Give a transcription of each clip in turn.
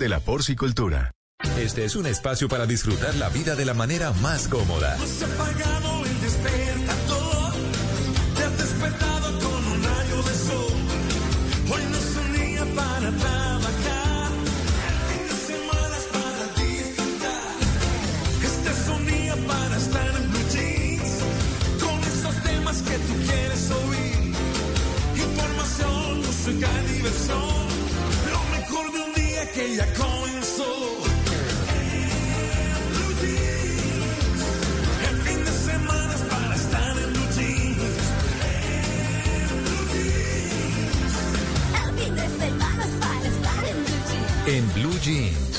De la porcicultura. Este es un espacio para disfrutar la vida de la manera más cómoda. Semana es para estar en blue jeans.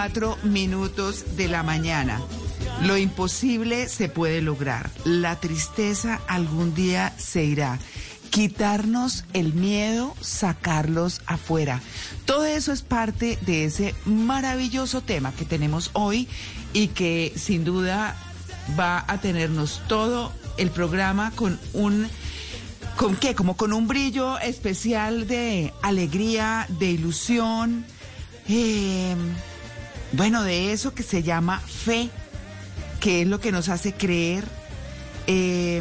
24 minutos de la mañana. Lo imposible se puede lograr. La tristeza algún día se irá. Quitarnos el miedo, sacarlos afuera. Todo eso es parte de ese maravilloso tema que tenemos hoy y que sin duda va a tenernos todo el programa con un ¿Con qué? Como con un brillo especial de alegría, de ilusión, eh, bueno, de eso que se llama fe, que es lo que nos hace creer Eh,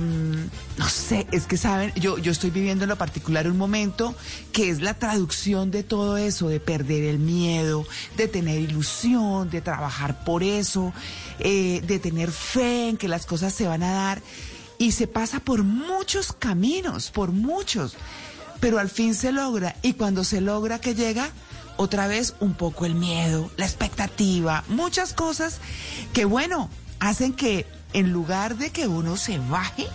no sé, es que saben, yo, yo estoy viviendo en lo particular un momento que es la traducción de todo eso, de perder el miedo, de tener ilusión, de trabajar por eso, eh, de tener fe en que las cosas se van a dar. Y se pasa por muchos caminos, por muchos, pero al fin se logra. Y cuando se logra que llega, otra vez un poco el miedo, la expectativa, muchas cosas que, bueno, hacen que en lugar de que uno se baje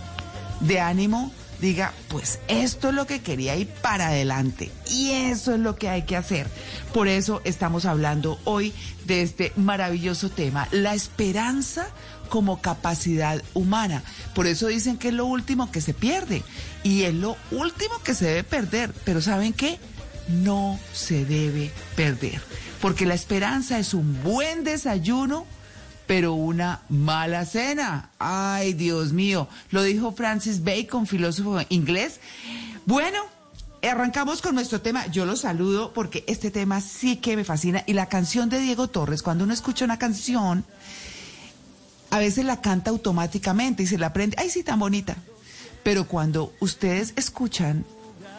de ánimo, diga, pues esto es lo que quería ir para adelante y eso es lo que hay que hacer. Por eso estamos hablando hoy de este maravilloso tema, la esperanza como capacidad humana. Por eso dicen que es lo último que se pierde y es lo último que se debe perder. Pero ¿saben qué? No se debe perder, porque la esperanza es un buen desayuno pero una mala cena. Ay, Dios mío, lo dijo Francis Bacon, filósofo inglés. Bueno, arrancamos con nuestro tema. Yo lo saludo porque este tema sí que me fascina. Y la canción de Diego Torres, cuando uno escucha una canción, a veces la canta automáticamente y se la aprende. Ay, sí, tan bonita. Pero cuando ustedes escuchan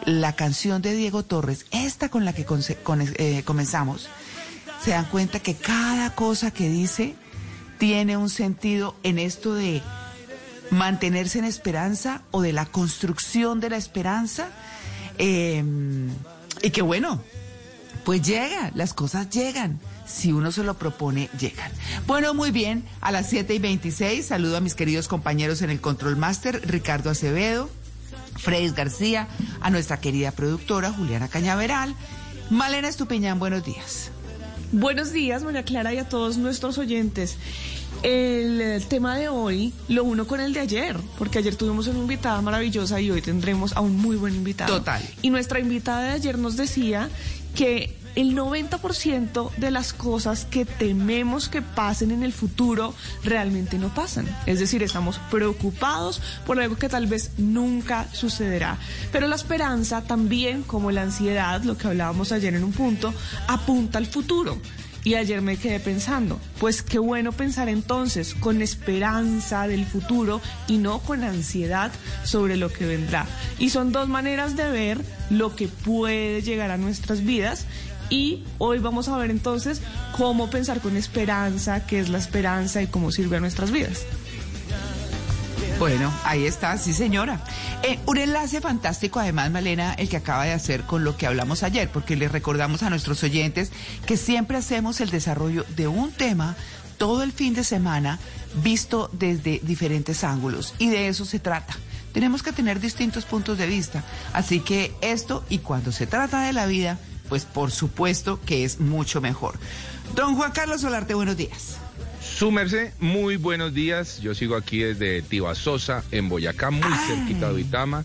la canción de Diego Torres, esta con la que eh, comenzamos, se dan cuenta que cada cosa que dice tiene un sentido en esto de mantenerse en esperanza o de la construcción de la esperanza. Eh, y que bueno, pues llega, las cosas llegan. Si uno se lo propone, llegan. Bueno, muy bien, a las 7 y 26 saludo a mis queridos compañeros en el Control Master, Ricardo Acevedo, Freddy García, a nuestra querida productora Juliana Cañaveral. Malena Estupiñán, buenos días. Buenos días, María Clara, y a todos nuestros oyentes. El, eh, tema de hoy lo uno con el de ayer, porque ayer tuvimos una invitada maravillosa y hoy tendremos a un muy buen invitado. Total. Y nuestra invitada de ayer nos decía que el 90% de las cosas que tememos que pasen en el futuro realmente no pasan. Es decir, estamos preocupados por algo que tal vez nunca sucederá. Pero la esperanza también, como la ansiedad, lo que hablábamos ayer en un punto, apunta al futuro. Y ayer me quedé pensando, pues qué bueno pensar entonces con esperanza del futuro y no con ansiedad sobre lo que vendrá. Y son dos maneras de ver lo que puede llegar a nuestras vidas. Y hoy vamos a ver entonces cómo pensar con esperanza, qué es la esperanza y cómo sirve a nuestras vidas. Bueno, ahí está, sí señora. Eh, un enlace fantástico además, Malena, el que acaba de hacer con lo que hablamos ayer, porque les recordamos a nuestros oyentes que siempre hacemos el desarrollo de un tema todo el fin de semana visto desde diferentes ángulos y de eso se trata. Tenemos que tener distintos puntos de vista. Así que esto y cuando se trata de la vida, pues por supuesto que es mucho mejor. Don Juan Carlos Solarte, buenos días. Su merced, muy buenos días. Yo sigo aquí desde Tibasosa, en Boyacá, muy Ay. cerquita de Uitama,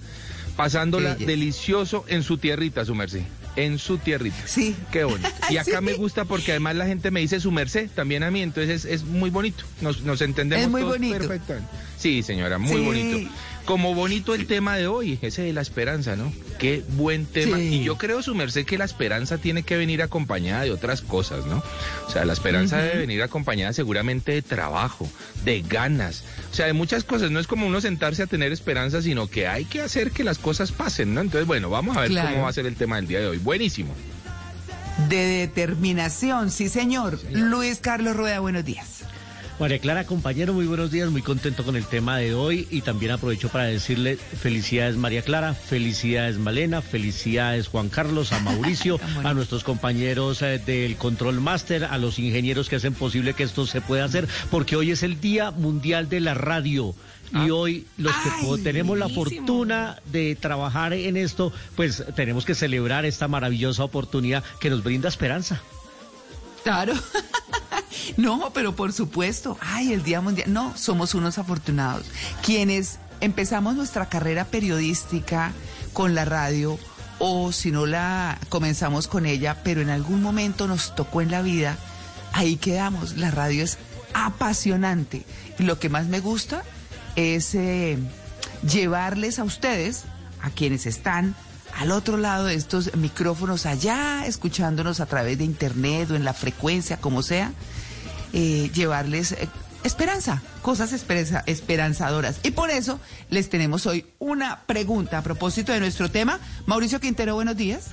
pasándola delicioso en su tierrita, su merced. En su tierrita. Sí. Qué bonito. Y acá Sí. me gusta porque además la gente me dice su merced también a mí, entonces es, es muy bonito. Nos, nos entendemos Es muy todos bonito. perfectamente. Sí, señora, muy Sí. bonito. Como bonito el tema de hoy, ese de la esperanza, ¿no? Qué buen tema. Sí. Y yo creo, su merced, que la esperanza tiene que venir acompañada de otras cosas, ¿no? O sea, la esperanza debe venir acompañada seguramente de trabajo, de ganas, o sea, de muchas cosas. No es como uno sentarse a tener esperanza, sino que hay que hacer que las cosas pasen, ¿no? Entonces, bueno, vamos a ver Claro. cómo va a ser el tema del día de hoy. Buenísimo. De determinación, sí señor. Luis Carlos Rueda, buenos días. María Clara, compañero, muy buenos días, muy contento con el tema de hoy y también aprovecho para decirle felicidades María Clara, felicidades Malena, felicidades Juan Carlos, a Mauricio, a nuestros compañeros eh, del Control Master, a los ingenieros que hacen posible que esto se pueda hacer, porque hoy es el Día Mundial de la Radio. Y hoy los que Ay, tenemos la fortuna de trabajar en esto, pues tenemos que celebrar esta maravillosa oportunidad que nos brinda esperanza. Claro. no, pero por supuesto. Ay, el Día Mundial. No, somos unos afortunados. Quienes empezamos nuestra carrera periodística con la radio o si no la comenzamos con ella, pero en algún momento nos tocó en la vida, ahí quedamos. La radio es apasionante. Y lo que más me gusta es eh, llevarles a ustedes, a quienes están al otro lado de estos micrófonos allá, escuchándonos a través de internet o en la frecuencia, como sea, eh, llevarles eh, esperanza, cosas esperanza- esperanzadoras. Y por eso les tenemos hoy una pregunta a propósito de nuestro tema. Mauricio Quintero, buenos días.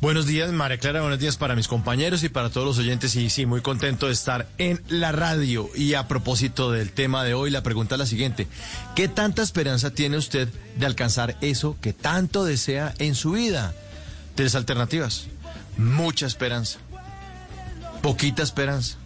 Buenos días, María Clara. Buenos días para mis compañeros y para todos los oyentes. Y sí, muy contento de estar en la radio. Y a propósito del tema de hoy, la pregunta es la siguiente. ¿Qué tanta esperanza tiene usted de alcanzar eso que tanto desea en su vida? Tres alternativas. Mucha esperanza. Poquita esperanza.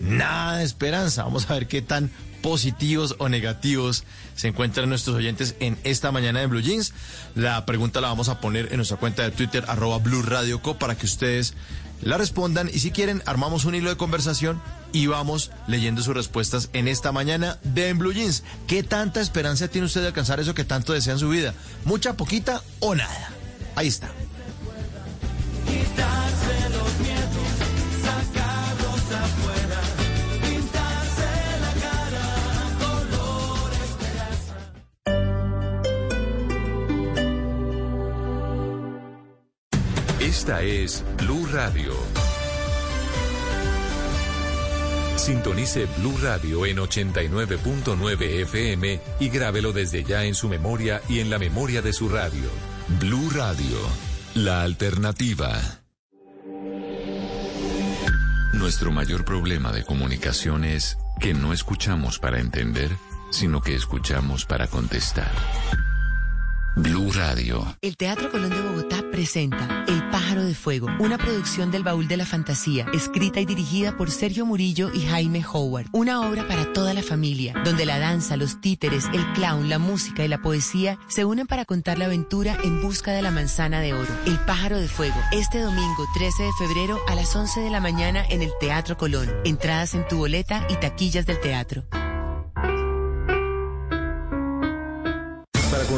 Nada de esperanza. Vamos a ver qué tan positivos o negativos se encuentran nuestros oyentes en esta mañana de Blue Jeans. La pregunta la vamos a poner en nuestra cuenta de Twitter, arroba Blue Radio Co, para que ustedes la respondan. Y si quieren, armamos un hilo de conversación y vamos leyendo sus respuestas en esta mañana de Blue Jeans. ¿Qué tanta esperanza tiene usted de alcanzar eso que tanto desea en su vida? ¿Mucha, poquita o nada? Ahí está. Esta es Blue Radio. Sintonice Blue Radio en 89.9 FM y grábelo desde ya en su memoria y en la memoria de su radio. Blue Radio, la alternativa. Nuestro mayor problema de comunicación es que no escuchamos para entender, sino que escuchamos para contestar. Blue Radio. El Teatro Colón de Bogotá presenta El pájaro de fuego, una producción del baúl de la fantasía, escrita y dirigida por Sergio Murillo y Jaime Howard. Una obra para toda la familia, donde la danza, los títeres, el clown, la música y la poesía se unen para contar la aventura en busca de la manzana de oro. El pájaro de fuego, este domingo 13 de febrero a las 11 de la mañana en el Teatro Colón. Entradas en tu boleta y taquillas del teatro.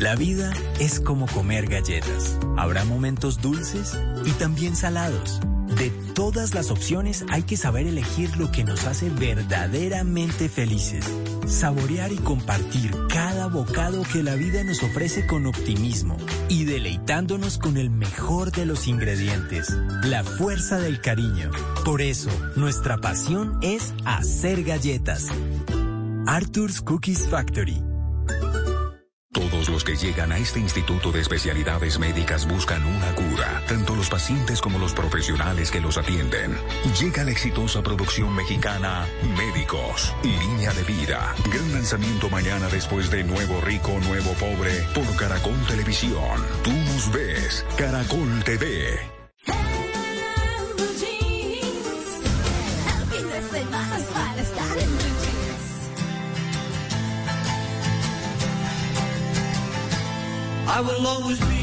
La vida es como comer galletas. Habrá momentos dulces y también salados. De todas las opciones hay que saber elegir lo que nos hace verdaderamente felices. Saborear y compartir cada bocado que la vida nos ofrece con optimismo y deleitándonos con el mejor de los ingredientes, la fuerza del cariño. Por eso, nuestra pasión es hacer galletas. Arthur's Cookies Factory. Todos los que llegan a este instituto de especialidades médicas buscan una cura, tanto los pacientes como los profesionales que los atienden. Llega la exitosa producción mexicana Médicos, Línea de Vida. Gran lanzamiento mañana después de Nuevo Rico, Nuevo Pobre por Caracol Televisión. Tú nos ves, Caracol TV. I will always be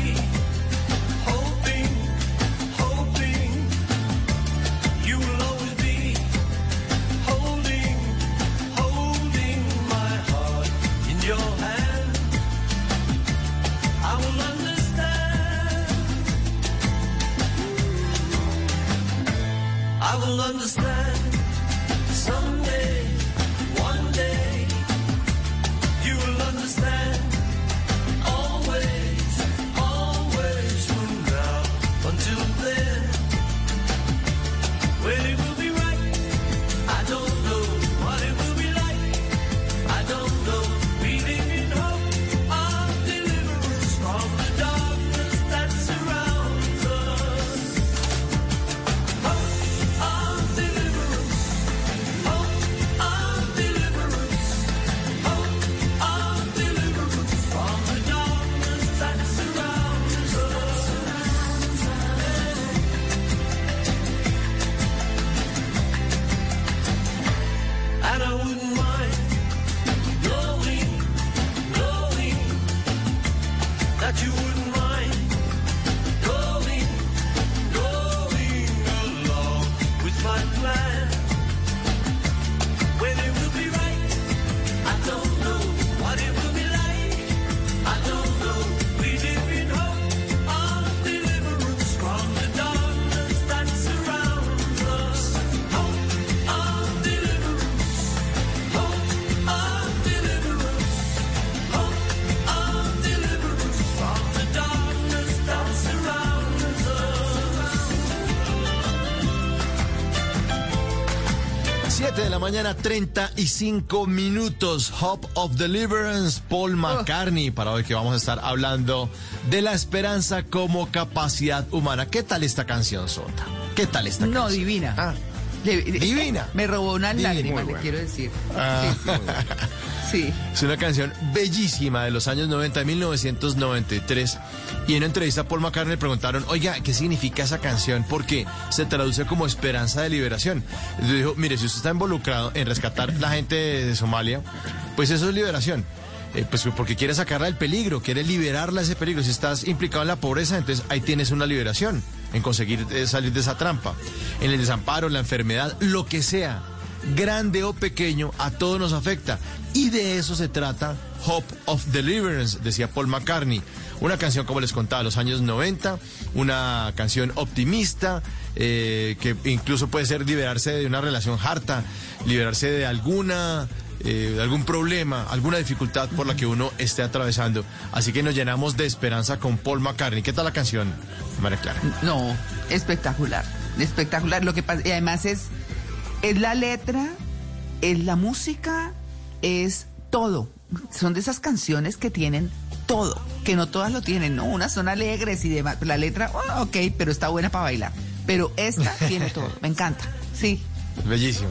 35 minutos. Hope of Deliverance, Paul McCartney. Para hoy que vamos a estar hablando de la esperanza como capacidad humana. ¿Qué tal esta canción, Sota? ¿Qué tal esta No, canción? divina. Ah, Le- divina. Me robó lágrimas, Muy le quiero decir. Ah. Sí. Es una canción bellísima de los años 90, de 1993. Y en una entrevista a Paul McCartney le preguntaron, oiga, ¿qué significa esa canción? Porque se traduce como esperanza de liberación. Entonces dijo, mire, si usted está involucrado en rescatar la gente de Somalia, pues eso es liberación. Eh, pues porque quiere sacarla del peligro, quiere liberarla de ese peligro. Si estás implicado en la pobreza, entonces ahí tienes una liberación en conseguir eh, salir de esa trampa. En el desamparo, en la enfermedad, lo que sea grande o pequeño, a todos nos afecta. Y de eso se trata Hope of Deliverance, decía Paul McCartney. Una canción, como les contaba, los años 90, una canción optimista, eh, que incluso puede ser liberarse de una relación harta, liberarse de alguna... eh, algún problema, alguna dificultad por la que uno esté atravesando. Así que nos llenamos de esperanza con Paul McCartney. ¿Qué tal la canción, María Clara? No, espectacular, espectacular. Lo que pasa, y además es, es la letra, es la música, es todo. Son de esas canciones que tienen todo, que no todas lo tienen, ¿no? Unas son alegres y demás. La letra, oh, ok, pero está buena para bailar. Pero esta tiene todo, me encanta, sí. Bellísimo.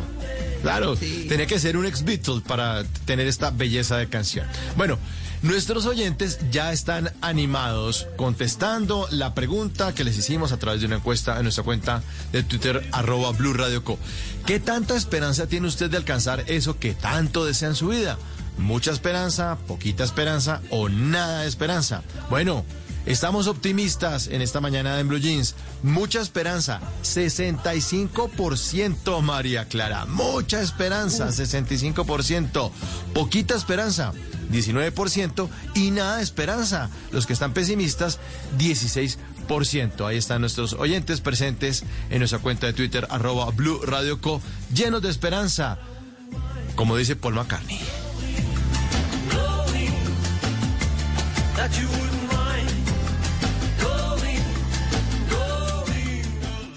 Claro, Sí. tenía que ser un ex Beatle para tener esta belleza de canción. Bueno, nuestros oyentes ya están animados contestando la pregunta que les hicimos a través de una encuesta en nuestra cuenta de Twitter, arroba. ¿Qué tanta esperanza tiene usted de alcanzar eso que tanto desea en su vida? ¿Mucha esperanza, poquita esperanza o nada de esperanza? Bueno. Estamos optimistas en esta mañana en Blue Jeans. Mucha esperanza, 65% María Clara. Mucha esperanza, 65%. Poquita esperanza, 19%. Y nada de esperanza. Los que están pesimistas, 16%. Ahí están nuestros oyentes presentes en nuestra cuenta de Twitter, arroba Blue Radio Co, llenos de esperanza. Como dice Paul McCartney.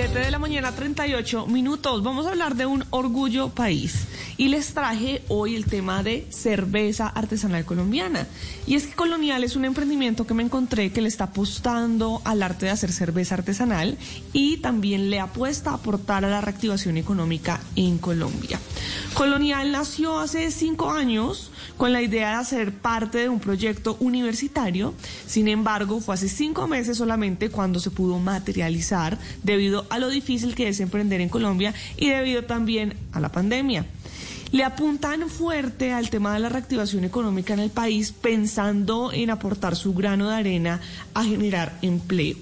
7 de la mañana, 38 minutos. Vamos a hablar de un orgullo país. Y les traje hoy el tema de cerveza artesanal colombiana. Y es que Colonial es un emprendimiento que me encontré que le está apostando al arte de hacer cerveza artesanal y también le apuesta a aportar a la reactivación económica en Colombia. Colonial nació hace cinco años con la idea de hacer parte de un proyecto universitario. Sin embargo, fue hace cinco meses solamente cuando se pudo materializar debido a lo difícil que es emprender en Colombia y debido también a la pandemia. Le apuntan fuerte al tema de la reactivación económica en el país pensando en aportar su grano de arena a generar empleo.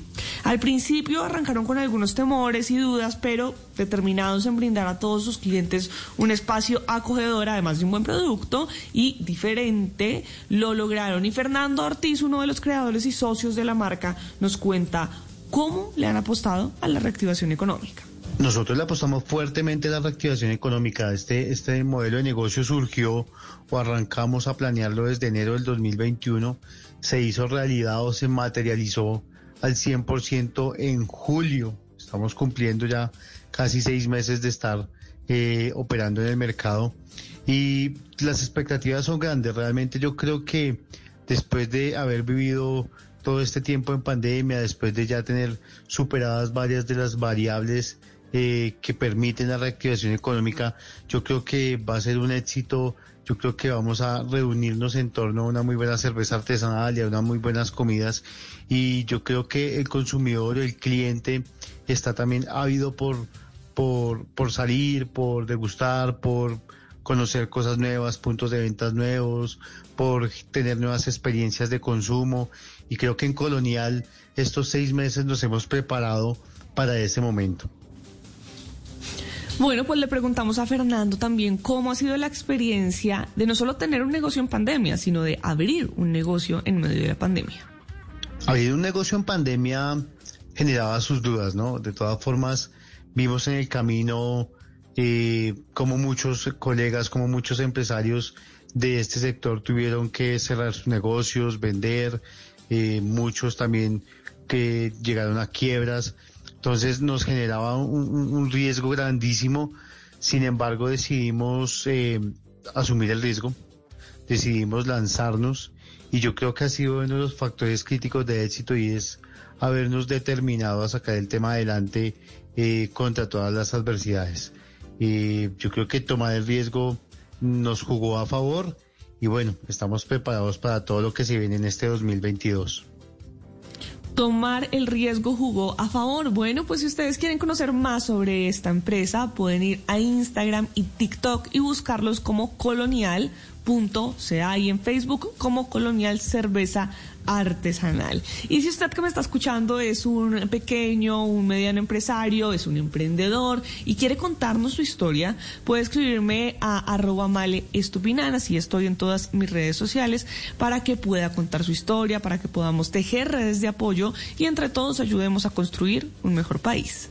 Al principio arrancaron con algunos temores y dudas, pero determinados en brindar a todos sus clientes un espacio acogedor, además de un buen producto y diferente, lo lograron. Y Fernando Ortiz, uno de los creadores y socios de la marca, nos cuenta cómo le han apostado a la reactivación económica. Nosotros le apostamos fuertemente a la reactivación económica. Este, este modelo de negocio surgió o arrancamos a planearlo desde enero del 2021. Se hizo realidad o se materializó al 100% en julio. Estamos cumpliendo ya casi seis meses de estar eh, operando en el mercado y las expectativas son grandes. Realmente yo creo que después de haber vivido todo este tiempo en pandemia, después de ya tener superadas varias de las variables eh, que permiten la reactivación económica, yo creo que va a ser un éxito. Yo creo que vamos a reunirnos en torno a una muy buena cerveza artesanal y a unas muy buenas comidas. Y yo creo que el consumidor, el cliente, está también ávido por, por, por salir, por degustar, por conocer cosas nuevas, puntos de ventas nuevos, por tener nuevas experiencias de consumo. Y creo que en Colonial estos seis meses nos hemos preparado para ese momento. Bueno, pues le preguntamos a Fernando también cómo ha sido la experiencia de no solo tener un negocio en pandemia, sino de abrir un negocio en medio de la pandemia. Abrir un negocio en pandemia generaba sus dudas, ¿no? De todas formas, vimos en el camino eh, como muchos colegas, como muchos empresarios de este sector tuvieron que cerrar sus negocios, vender, eh, muchos también que llegaron a quiebras. Entonces nos generaba un, riesgo grandísimo. Sin embargo, decidimos eh, asumir el riesgo, decidimos lanzarnos y yo creo que ha sido uno de los factores críticos de éxito y es habernos determinado a sacar el tema adelante eh, contra todas las adversidades. Eh, yo creo que tomar el riesgo nos jugó a favor y bueno, estamos preparados para todo lo que se viene en este 2022. Tomar el riesgo jugó a favor. Bueno, pues si ustedes quieren conocer más sobre esta empresa, pueden ir a Instagram y TikTok y buscarlos como colonial.ca y en Facebook como Colonial Cerveza Artesanal. Y si usted que me está escuchando es un pequeño, un mediano empresario, es un emprendedor y quiere contarnos su historia, puede escribirme a arroba male estupinan, así estoy en todas mis redes sociales, para que pueda contar su historia, para que podamos tejer redes de apoyo y entre todos ayudemos a construir un mejor país.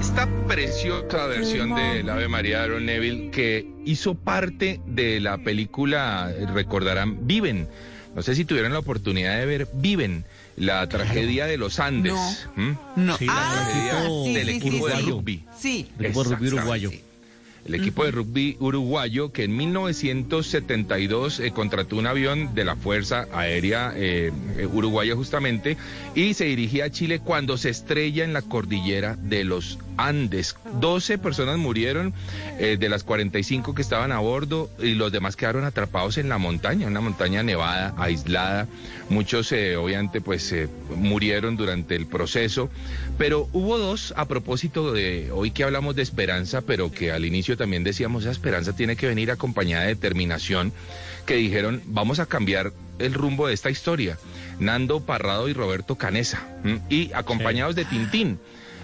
Esta preciosa versión del Ave María de Aaron Neville que hizo parte de la película, eh, recordarán, Viven. No sé si tuvieron la oportunidad de ver Viven, la tragedia de los Andes. ¿Mm? No. Sí, la Ah, tragedia sí, del sí, equipo sí, de sí. rugby. Sí. El equipo de rugby uruguayo. El equipo de rugby uruguayo que en 1972 eh, contrató un avión de la Fuerza Aérea eh, eh, Uruguaya justamente y se dirigía a Chile cuando se estrella en la cordillera de los Andes. 12 personas murieron eh, de las 45 que estaban a bordo y los demás quedaron atrapados en la montaña, una montaña nevada, aislada. Muchos eh, obviamente pues eh, murieron durante el proceso, pero hubo dos a propósito de hoy que hablamos de esperanza, pero que al inicio también decíamos esa esperanza tiene que venir acompañada de determinación, que dijeron vamos a cambiar el rumbo de esta historia. Nando Parrado y Roberto Canesa, y acompañados de Tintín.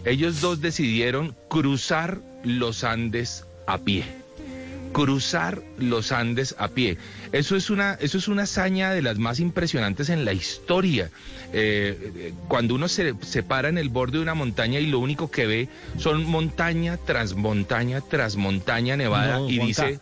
Ellos dos decidieron cruzar los Andes a pie cruzar los Andes a pie. Eso es una, eso es una hazaña de las más impresionantes en la historia. Eh, cuando uno se, se para en el borde de una montaña y lo único que ve son montaña tras montaña tras montaña nevada No, y dice,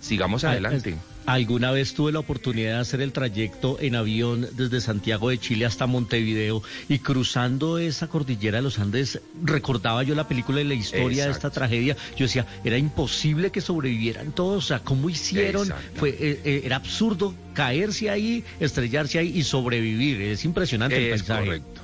sigamos adelante. Alguna vez tuve la oportunidad de hacer el trayecto en avión desde Santiago de Chile hasta Montevideo y cruzando esa cordillera de los Andes recordaba yo la película y la historia de esta tragedia. Yo decía, era imposible que sobrevivieran todos, o sea, ¿cómo hicieron? Exacto. Fue, eh, eh, era absurdo caerse ahí, estrellarse ahí y sobrevivir. Es impresionante el Es paisaje. correcto.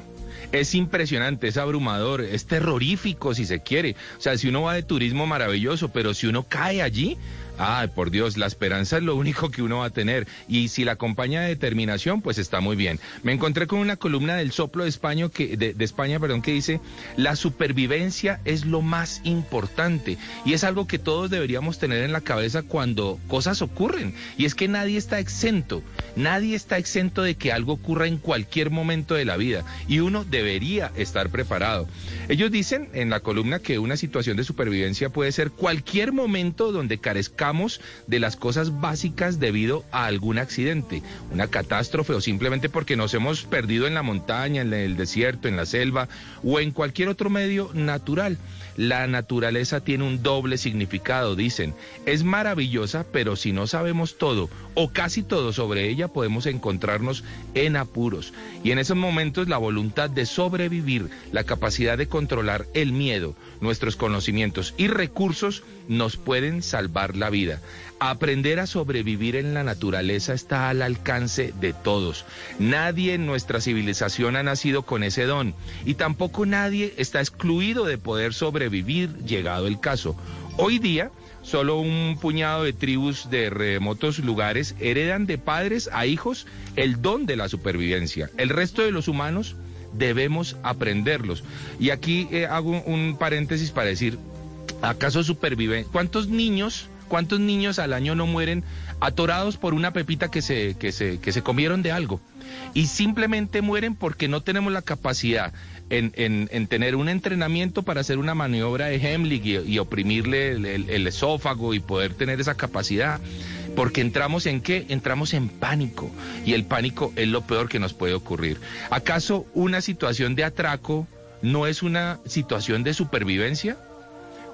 Es impresionante, es abrumador, es terrorífico si se quiere. O sea, si uno va de turismo maravilloso, pero si uno cae allí, ay, por Dios, la esperanza es lo único que uno va a tener. Y si la acompaña de determinación, pues está muy bien. Me encontré con una columna del Soplo de España que, de, de España, perdón, que dice, la supervivencia es lo más importante. Y es algo que todos deberíamos tener en la cabeza cuando cosas ocurren. Y es que nadie está exento. Nadie está exento de que algo ocurra en cualquier momento de la vida y uno debería estar preparado. Ellos dicen en la columna que una situación de supervivencia puede ser cualquier momento donde de las cosas básicas debido a algún accidente, una catástrofe o simplemente porque nos hemos perdido en la montaña, en el desierto, en la selva o en cualquier otro medio natural. La naturaleza tiene un doble significado, dicen. Es maravillosa, pero si no sabemos todo o casi todo sobre ella, podemos encontrarnos en apuros. Y en esos momentos la voluntad de sobrevivir, la capacidad de controlar el miedo, nuestros conocimientos y recursos nos pueden salvar la vida. Aprender a sobrevivir en la naturaleza está al alcance de todos. Nadie en nuestra civilización ha nacido con ese don y tampoco nadie está excluido de poder sobrevivir llegado el caso. Hoy día, solo un puñado de tribus de remotos lugares heredan de padres a hijos el don de la supervivencia. El resto de los humanos debemos aprenderlos. Y aquí eh, hago un paréntesis para decir, ¿acaso superviven? ¿Cuántos niños, cuántos niños al año no mueren atorados por una pepita que se, que se, que se comieron de algo? Y simplemente mueren porque no tenemos la capacidad en, en- en tener un entrenamiento para hacer una maniobra de Heimlich y, oprimirle el esófago y poder tener esa capacidad. Porque entramos en qué? Entramos en pánico. Y el pánico es lo peor que nos puede ocurrir. ¿Acaso una situación de atraco no es una situación de supervivencia?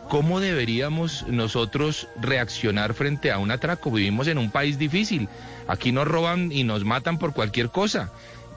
¿Cómo deberíamos nosotros reaccionar frente a un atraco? Vivimos en un país difícil. Aquí nos roban y nos matan por cualquier cosa.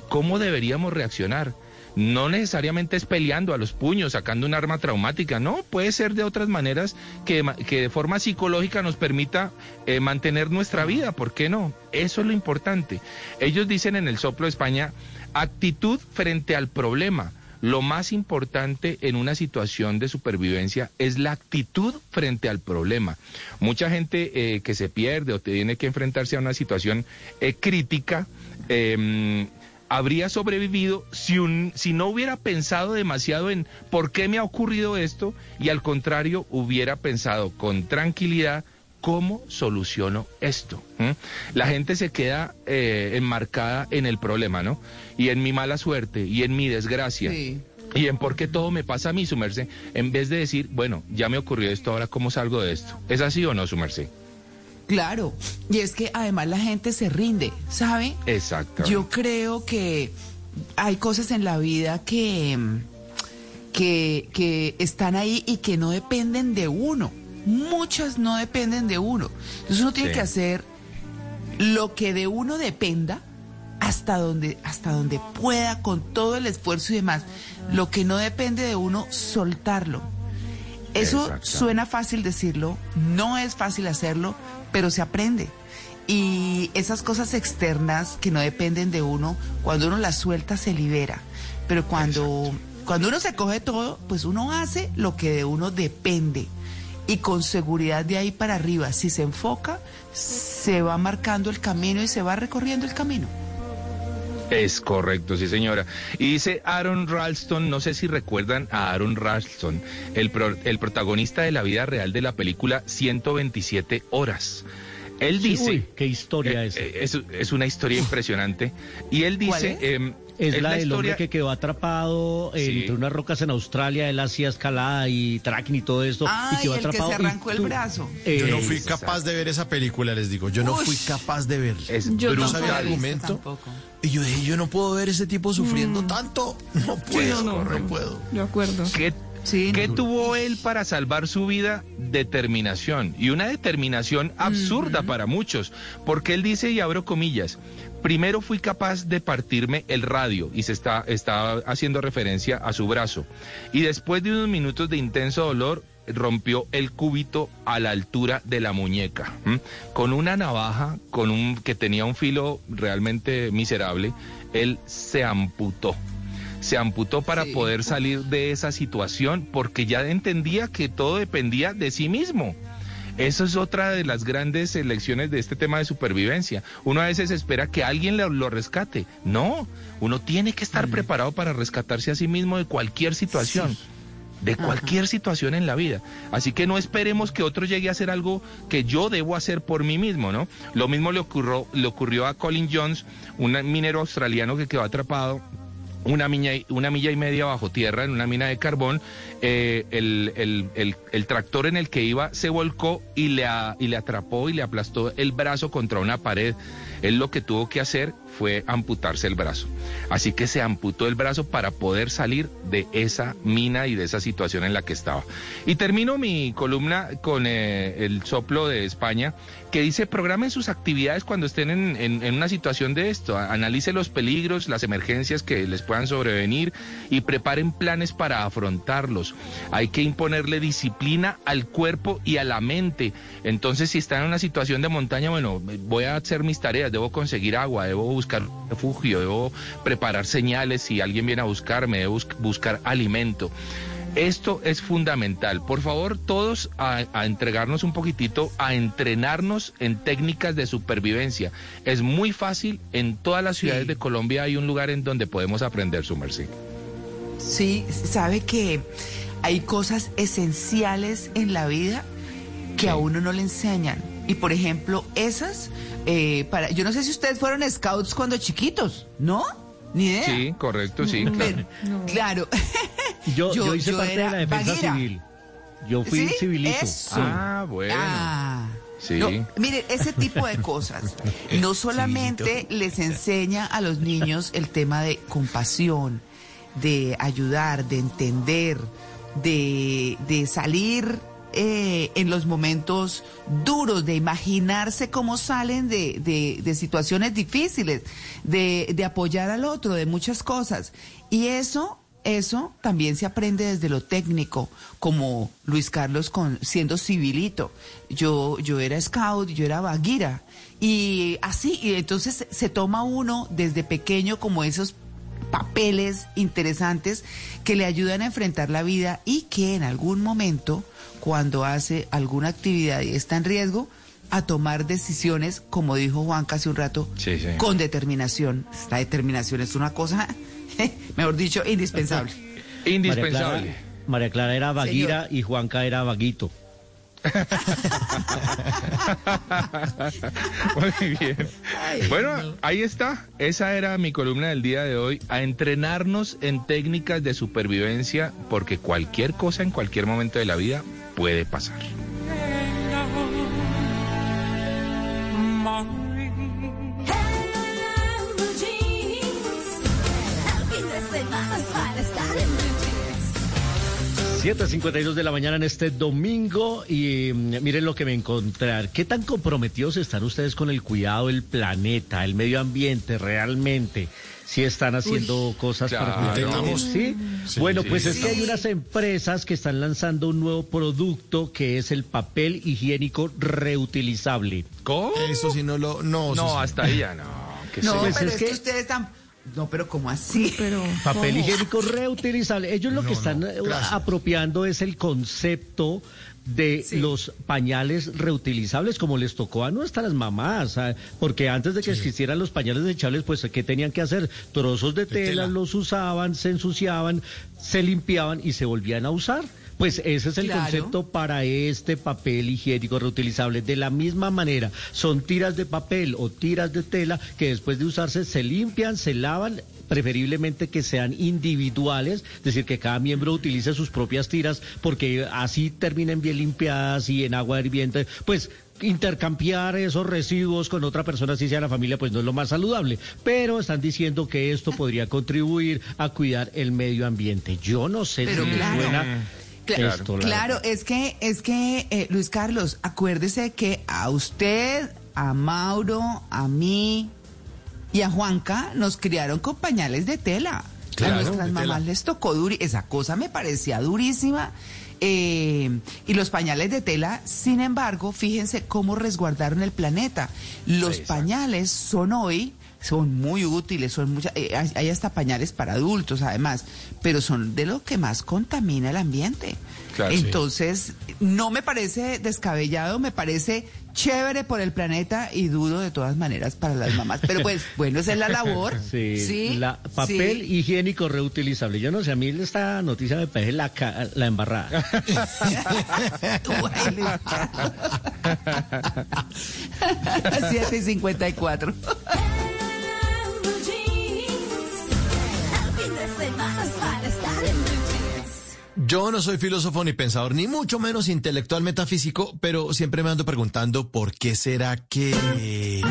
¿Cómo deberíamos reaccionar? No necesariamente es peleando a los puños, sacando un arma traumática, no, puede ser de otras maneras que, que de forma psicológica nos permita eh, mantener nuestra vida, ¿por qué no? Eso es lo importante. Ellos dicen en el Soplo de España, actitud frente al problema. Lo más importante en una situación de supervivencia es la actitud frente al problema. Mucha gente eh, que se pierde o tiene que enfrentarse a una situación eh, crítica, eh, habría sobrevivido si, un, si no hubiera pensado demasiado en por qué me ha ocurrido esto y al contrario hubiera pensado con tranquilidad cómo soluciono esto. ¿Mm? La gente se queda eh, enmarcada en el problema, ¿no? Y en mi mala suerte y en mi desgracia. Y en por qué todo me pasa a mí, su merced, en vez de decir, bueno, ya me ocurrió esto, ahora cómo salgo de esto. ¿Es así o no, su merced? Claro, y es que además la gente se rinde, ¿sabe? Exacto. Yo creo que hay cosas en la vida que, que, que están ahí y que no dependen de uno. Muchas no dependen de uno. Entonces uno tiene Sí. que hacer lo que de uno dependa hasta donde, hasta donde pueda, con todo el esfuerzo y demás. Lo que no depende de uno, soltarlo. Eso suena fácil decirlo, no es fácil hacerlo, pero se aprende. Y esas cosas externas que no dependen de uno, cuando uno las suelta se libera. Pero cuando, cuando uno se coge todo, pues uno hace lo que de uno depende. Y con seguridad de ahí para arriba, si se enfoca, se va marcando el camino y se va recorriendo el camino. Es correcto, sí señora. Y dice Aaron Ralston, no sé si recuerdan a Aaron Ralston, el, pro- el protagonista de la vida real de la película 127 horas. Él dice... uy, qué historia eh, es. eh, es. Es una historia impresionante. Y él ¿Cuál dice... es? Es la del hombre historia- que quedó atrapado Sí. entre unas rocas en Australia, él hacía escalada y trekking y todo esto. Ah, y quedó y el que atrapado. se y arrancó el tú- brazo. Yo no Eh, fui capaz de ver esa película, les digo. Yo no Ush. fui capaz de verla. Es Yo no sabía el la argumento. tampoco. Y yo dije, yo no puedo ver ese tipo sufriendo tanto. No puedo, no, no, no. puedo. De acuerdo. ¿Qué, qué tuvo él para salvar su vida? Determinación. Y una determinación absurda para muchos. Porque él dice, y abro comillas, primero fui capaz de partirme el radio, y se está, está haciendo referencia a su brazo. Y después de unos minutos de intenso dolor, rompió el cúbito a la altura de la muñeca. Con una navaja, con un que tenía un filo realmente miserable, él se amputó se amputó para poder salir de esa situación porque ya entendía que todo dependía de sí mismo. Eso es otra de las grandes lecciones de este tema de supervivencia. Uno a veces espera que alguien lo, lo rescate. No, uno tiene que estar preparado para rescatarse a sí mismo de cualquier situación. De cualquier situación en la vida. Así que no esperemos que otro llegue a hacer algo que yo debo hacer por mí mismo, ¿no? Lo mismo le ocurrió, le ocurrió a Colin Jones, un minero australiano que quedó atrapado una milla, y- una milla y media bajo tierra en una mina de carbón, eh, el, el- el- tractor en el que iba se volcó y le, y le atrapó y le aplastó el brazo contra una pared. Él lo que tuvo que hacer fue amputarse el brazo. Así que se amputó el brazo para poder salir de esa mina y de esa situación en la que estaba. Y termino mi columna con eh, el soplo de España, que dice, programen sus actividades cuando estén en, en- en una situación de esto, analice los peligros, las emergencias que les puedan sobrevenir y preparen planes para afrontarlos. Hay que imponerle disciplina al cuerpo y a la mente. Entonces, si están en una situación de montaña, bueno, voy a hacer mis tareas, debo conseguir agua, debo buscar refugio, debo preparar señales si alguien viene a buscarme, debo bus- buscar alimento. Esto es fundamental. Por favor, todos a, a entregarnos un poquitito, a entrenarnos en técnicas de supervivencia. Es muy fácil. En todas las ciudades de Colombia hay un lugar en donde podemos aprender su merced. Sí, sabe que hay cosas esenciales en la vida que a uno no le enseñan. Y por ejemplo, esas, eh, para, yo no sé si ustedes fueron scouts cuando chiquitos, ¿no? Ni idea. Sí, correcto, sí. Pero- claro. Yo, yo, hice parte de la defensa vaguera. civil. Yo fui ¿Sí? civilito. Eso. Ah, bueno. Ah. Sí. No, miren, ese tipo de cosas no solamente les enseña a los niños el tema de compasión, de ayudar, de entender, de, de salir eh, en los momentos duros, de imaginarse cómo salen de, de- situaciones difíciles, de, de apoyar al otro, de muchas cosas. Y eso eso también se aprende desde lo técnico, como Luis Carlos con, siendo civilito. Yo, yo era scout, yo era vaguira. Y así, y entonces se toma uno desde pequeño como esos papeles interesantes que le ayudan a enfrentar la vida y que en algún momento, cuando hace alguna actividad y está en riesgo, a tomar decisiones, como dijo Juan hace un rato, Sí, sí. con determinación. La determinación es una cosa, mejor dicho, indispensable. Indispensable. María Clara, María Clara era vaguira y Juanca era vaguito. Muy bien. Bueno, ahí está. Esa era mi columna del día de hoy. A entrenarnos en técnicas de supervivencia porque cualquier cosa en cualquier momento de la vida puede pasar. 7.52 de la mañana en este domingo y mm, miren lo que me encontré. ¿Qué tan comprometidos están ustedes con el cuidado del planeta, el medio ambiente realmente? Si están haciendo cosas claro. para Intentamos. ¿Sí? Sí, bueno, sí, pues es sí. que hay unas empresas que están lanzando un nuevo producto que es el papel higiénico reutilizable. ¿Cómo? Eso sí no lo... No, eso No, sí. hasta ahí ya no. ¿Qué No? Pues pero es es que, que- ustedes están... No, pero ¿cómo así? Pero, Papel ¿cómo? higiénico reutilizable. Ellos lo que están no, eh, apropiando es el concepto de los pañales reutilizables como les tocó a nuestras mamás, porque antes de que existieran los pañales desechables, pues ¿qué tenían que hacer? Trozos de tela, tela. los usaban, se ensuciaban, se limpiaban y se volvían a usar. Pues ese es el Claro. concepto para este papel higiénico reutilizable. De la misma manera, son tiras de papel o tiras de tela que después de usarse se limpian, se lavan, preferiblemente que sean individuales, es decir, que cada miembro utilice sus propias tiras porque así terminen bien limpiadas y en agua hirviente, pues intercambiar esos residuos con otra persona, así sea la familia, pues no es lo más saludable. Pero están diciendo que esto podría contribuir a cuidar el medio ambiente. Yo no sé Pero si les claro. suena Esto. Claro, verdad. es que, es que, eh, Luis Carlos, acuérdese que a usted, a Mauro, a mí y a Juanca nos criaron con pañales de tela. Claro, a nuestras tela. mamás les tocó duri, esa cosa me parecía durísima. eh, y los pañales de tela, sin embargo, fíjense cómo resguardaron el planeta. Los pañales son hoy, son muy útiles, son muchas, eh, hay hasta pañales para adultos además, pero son de lo que más contamina el ambiente. Claro, sí. Entonces, no me parece descabellado, me parece chévere por el planeta y duro de todas maneras para las mamás. Pero pues, bueno, esa es la labor. Sí, Sí, la, papel sí. higiénico reutilizable. Yo no sé, a mí esta noticia me parece la, la embarrada. Luis Carlos. 7 y 54. Yo no soy filósofo ni pensador, ni mucho menos intelectual metafísico, pero siempre me ando preguntando por qué será que...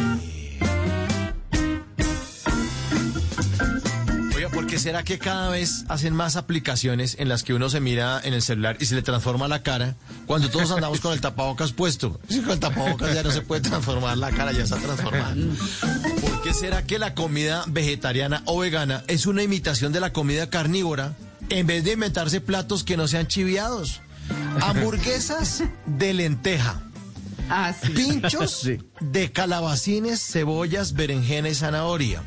Oiga, ¿por qué será que cada vez hacen más aplicaciones en las que uno se mira en el celular y se le transforma la cara cuando todos andamos con el tapabocas puesto? Con el tapabocas ya no se puede transformar la cara, ya está transformada. ¿Por qué será que la comida vegetariana o vegana es una imitación de la comida carnívora en vez de inventarse platos que no sean chiviados? Hamburguesas de lenteja. Ah, sí. Pinchos Sí. de calabacines, cebollas, berenjena y zanahoria.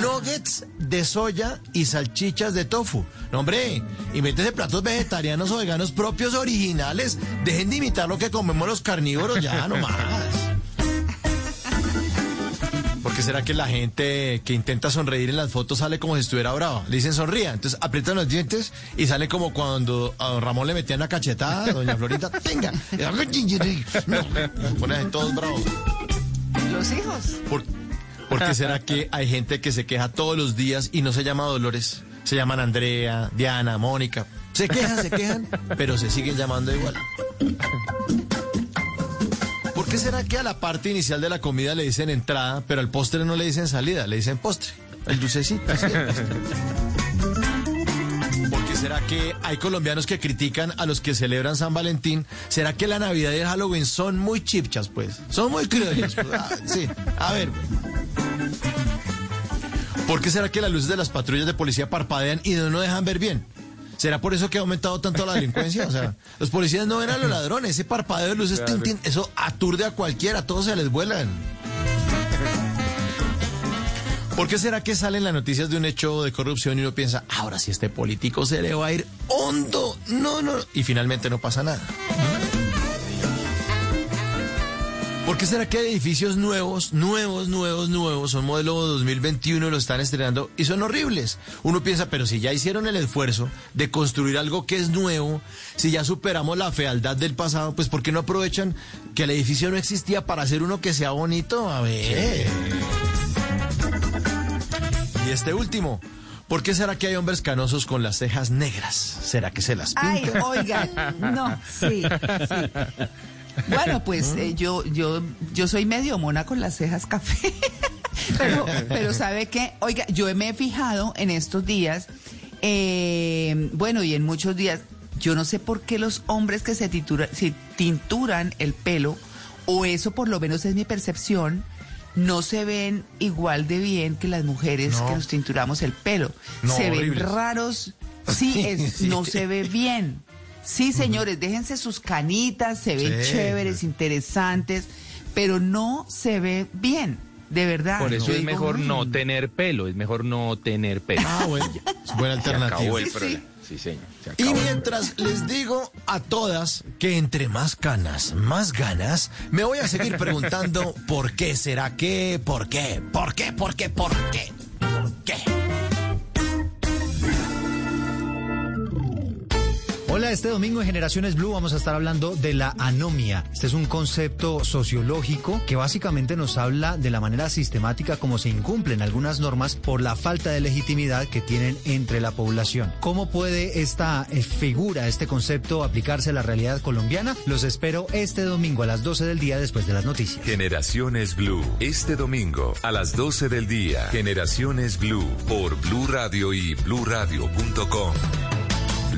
nuggets de soya y salchichas de tofu. No, hombre, invéntese platos vegetarianos o veganos propios originales. Dejen de imitar lo que comemos los carnívoros ya, no más. ¿Por qué será que la gente que intenta sonreír en las fotos sale como si estuviera brava? Le dicen sonría, entonces aprietan los dientes y sale como cuando a don Ramón le metían una cachetada, a doña Florinda, tenga. No, ponen todos bravos. Los hijos. ¿Por, por qué será que hay gente que se queja todos los días y no se llama Dolores? Se llaman Andrea, Diana, Mónica. Se quejan, se quejan, pero se siguen llamando igual. ¿Por qué será que a la parte inicial de la comida le dicen entrada, pero al postre no le dicen salida, le dicen postre? El dulcecito. el postre. ¿Por qué será que hay colombianos que critican a los que celebran San Valentín? ¿Será que la Navidad y el Halloween son muy chipchas, pues? Son muy criollos. pues. Ah, sí, a ver. ¿Por qué será que las luces de las patrullas de policía parpadean y no nos dejan ver bien? ¿Será por eso que ha aumentado tanto la delincuencia? O sea, los policías no ven a los ladrones, ese parpadeo de luces, tin, tin, eso aturde a cualquiera, a todos se les vuelan. ¿Por qué será que salen las noticias de un hecho de corrupción y uno piensa, ahora sí este político se le va a ir hondo? No, no, y finalmente no pasa nada. ¿Por qué será que hay edificios nuevos, nuevos, nuevos, nuevos, son modelo 2021 y lo están estrenando y son horribles? Uno piensa, pero si ya hicieron el esfuerzo de construir algo que es nuevo, si ya superamos la fealdad del pasado, pues ¿por qué no aprovechan que el edificio no existía para hacer uno que sea bonito? A ver. Y este último. ¿Por qué será que hay hombres canosos con las cejas negras? ¿Será que se las Ay, pintan? oigan, no, sí, sí. Bueno, pues eh, yo, yo, yo soy medio mona con las cejas café. pero, pero sabe qué, oiga, yo me he fijado en estos días, eh, bueno, y en muchos días, yo no sé por qué los hombres que se, titura- se tinturan el pelo, o eso por lo menos es mi percepción, no se ven igual de bien que las mujeres No. que nos tinturamos el pelo. No, se ven raros, sí, es- Sí. no se ve bien. Sí, señores, déjense sus canitas, se ven Sí. chéveres, interesantes, pero no se ve bien, de verdad. Por eso es mejor "Mm". no tener pelo, es mejor no tener pelo. Ah, bueno, es buena Se acabó alternativa. el Sí, sí. problema. Sí, señor. se Y mientras les digo a todas que entre más canas, más ganas, me voy a seguir preguntando por qué será que, por qué, por qué, por qué, por qué, por qué. Hola, este domingo en Generaciones Blue vamos a estar hablando de la anomia. Este es un concepto sociológico que básicamente nos habla de la manera sistemática como se incumplen algunas normas por la falta de legitimidad que tienen entre la población. ¿Cómo puede esta eh, figura, este concepto aplicarse a la realidad colombiana? Los espero este domingo a las 12 del día después de las noticias. Generaciones Blue, este domingo a las 12 del día. Generaciones Blue por Blue Radio y bluradio.com.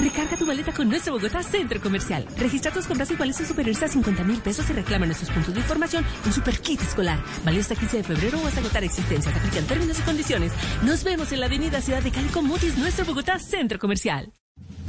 Recarga tu boleta con nuestro Bogotá Centro Comercial. Registra tus compras iguales o superiores a 50 mil pesos y reclama nuestros puntos de información en Super Kit Escolar. Válido hasta 15 de febrero o hasta agotar existencias. Aplican términos y condiciones. Nos vemos en la avenida Ciudad de Cali con Mutis, nuestro Bogotá Centro Comercial.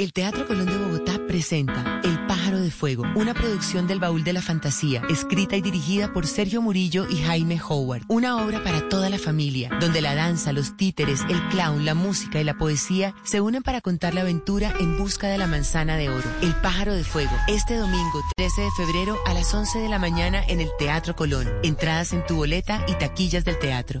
El Teatro Colón de Bogotá presenta El Pájaro de Fuego, una producción del Baúl de la Fantasía, escrita y dirigida por Sergio Murillo y Jaime Howard. Una obra para toda la familia, donde la danza, los títeres, el clown, la música y la poesía se unen para contar la aventura en busca de la manzana de oro. El Pájaro de Fuego, este domingo 13 de febrero a las 11 de la mañana en el Teatro Colón. Entradas en tu boleta y taquillas del teatro.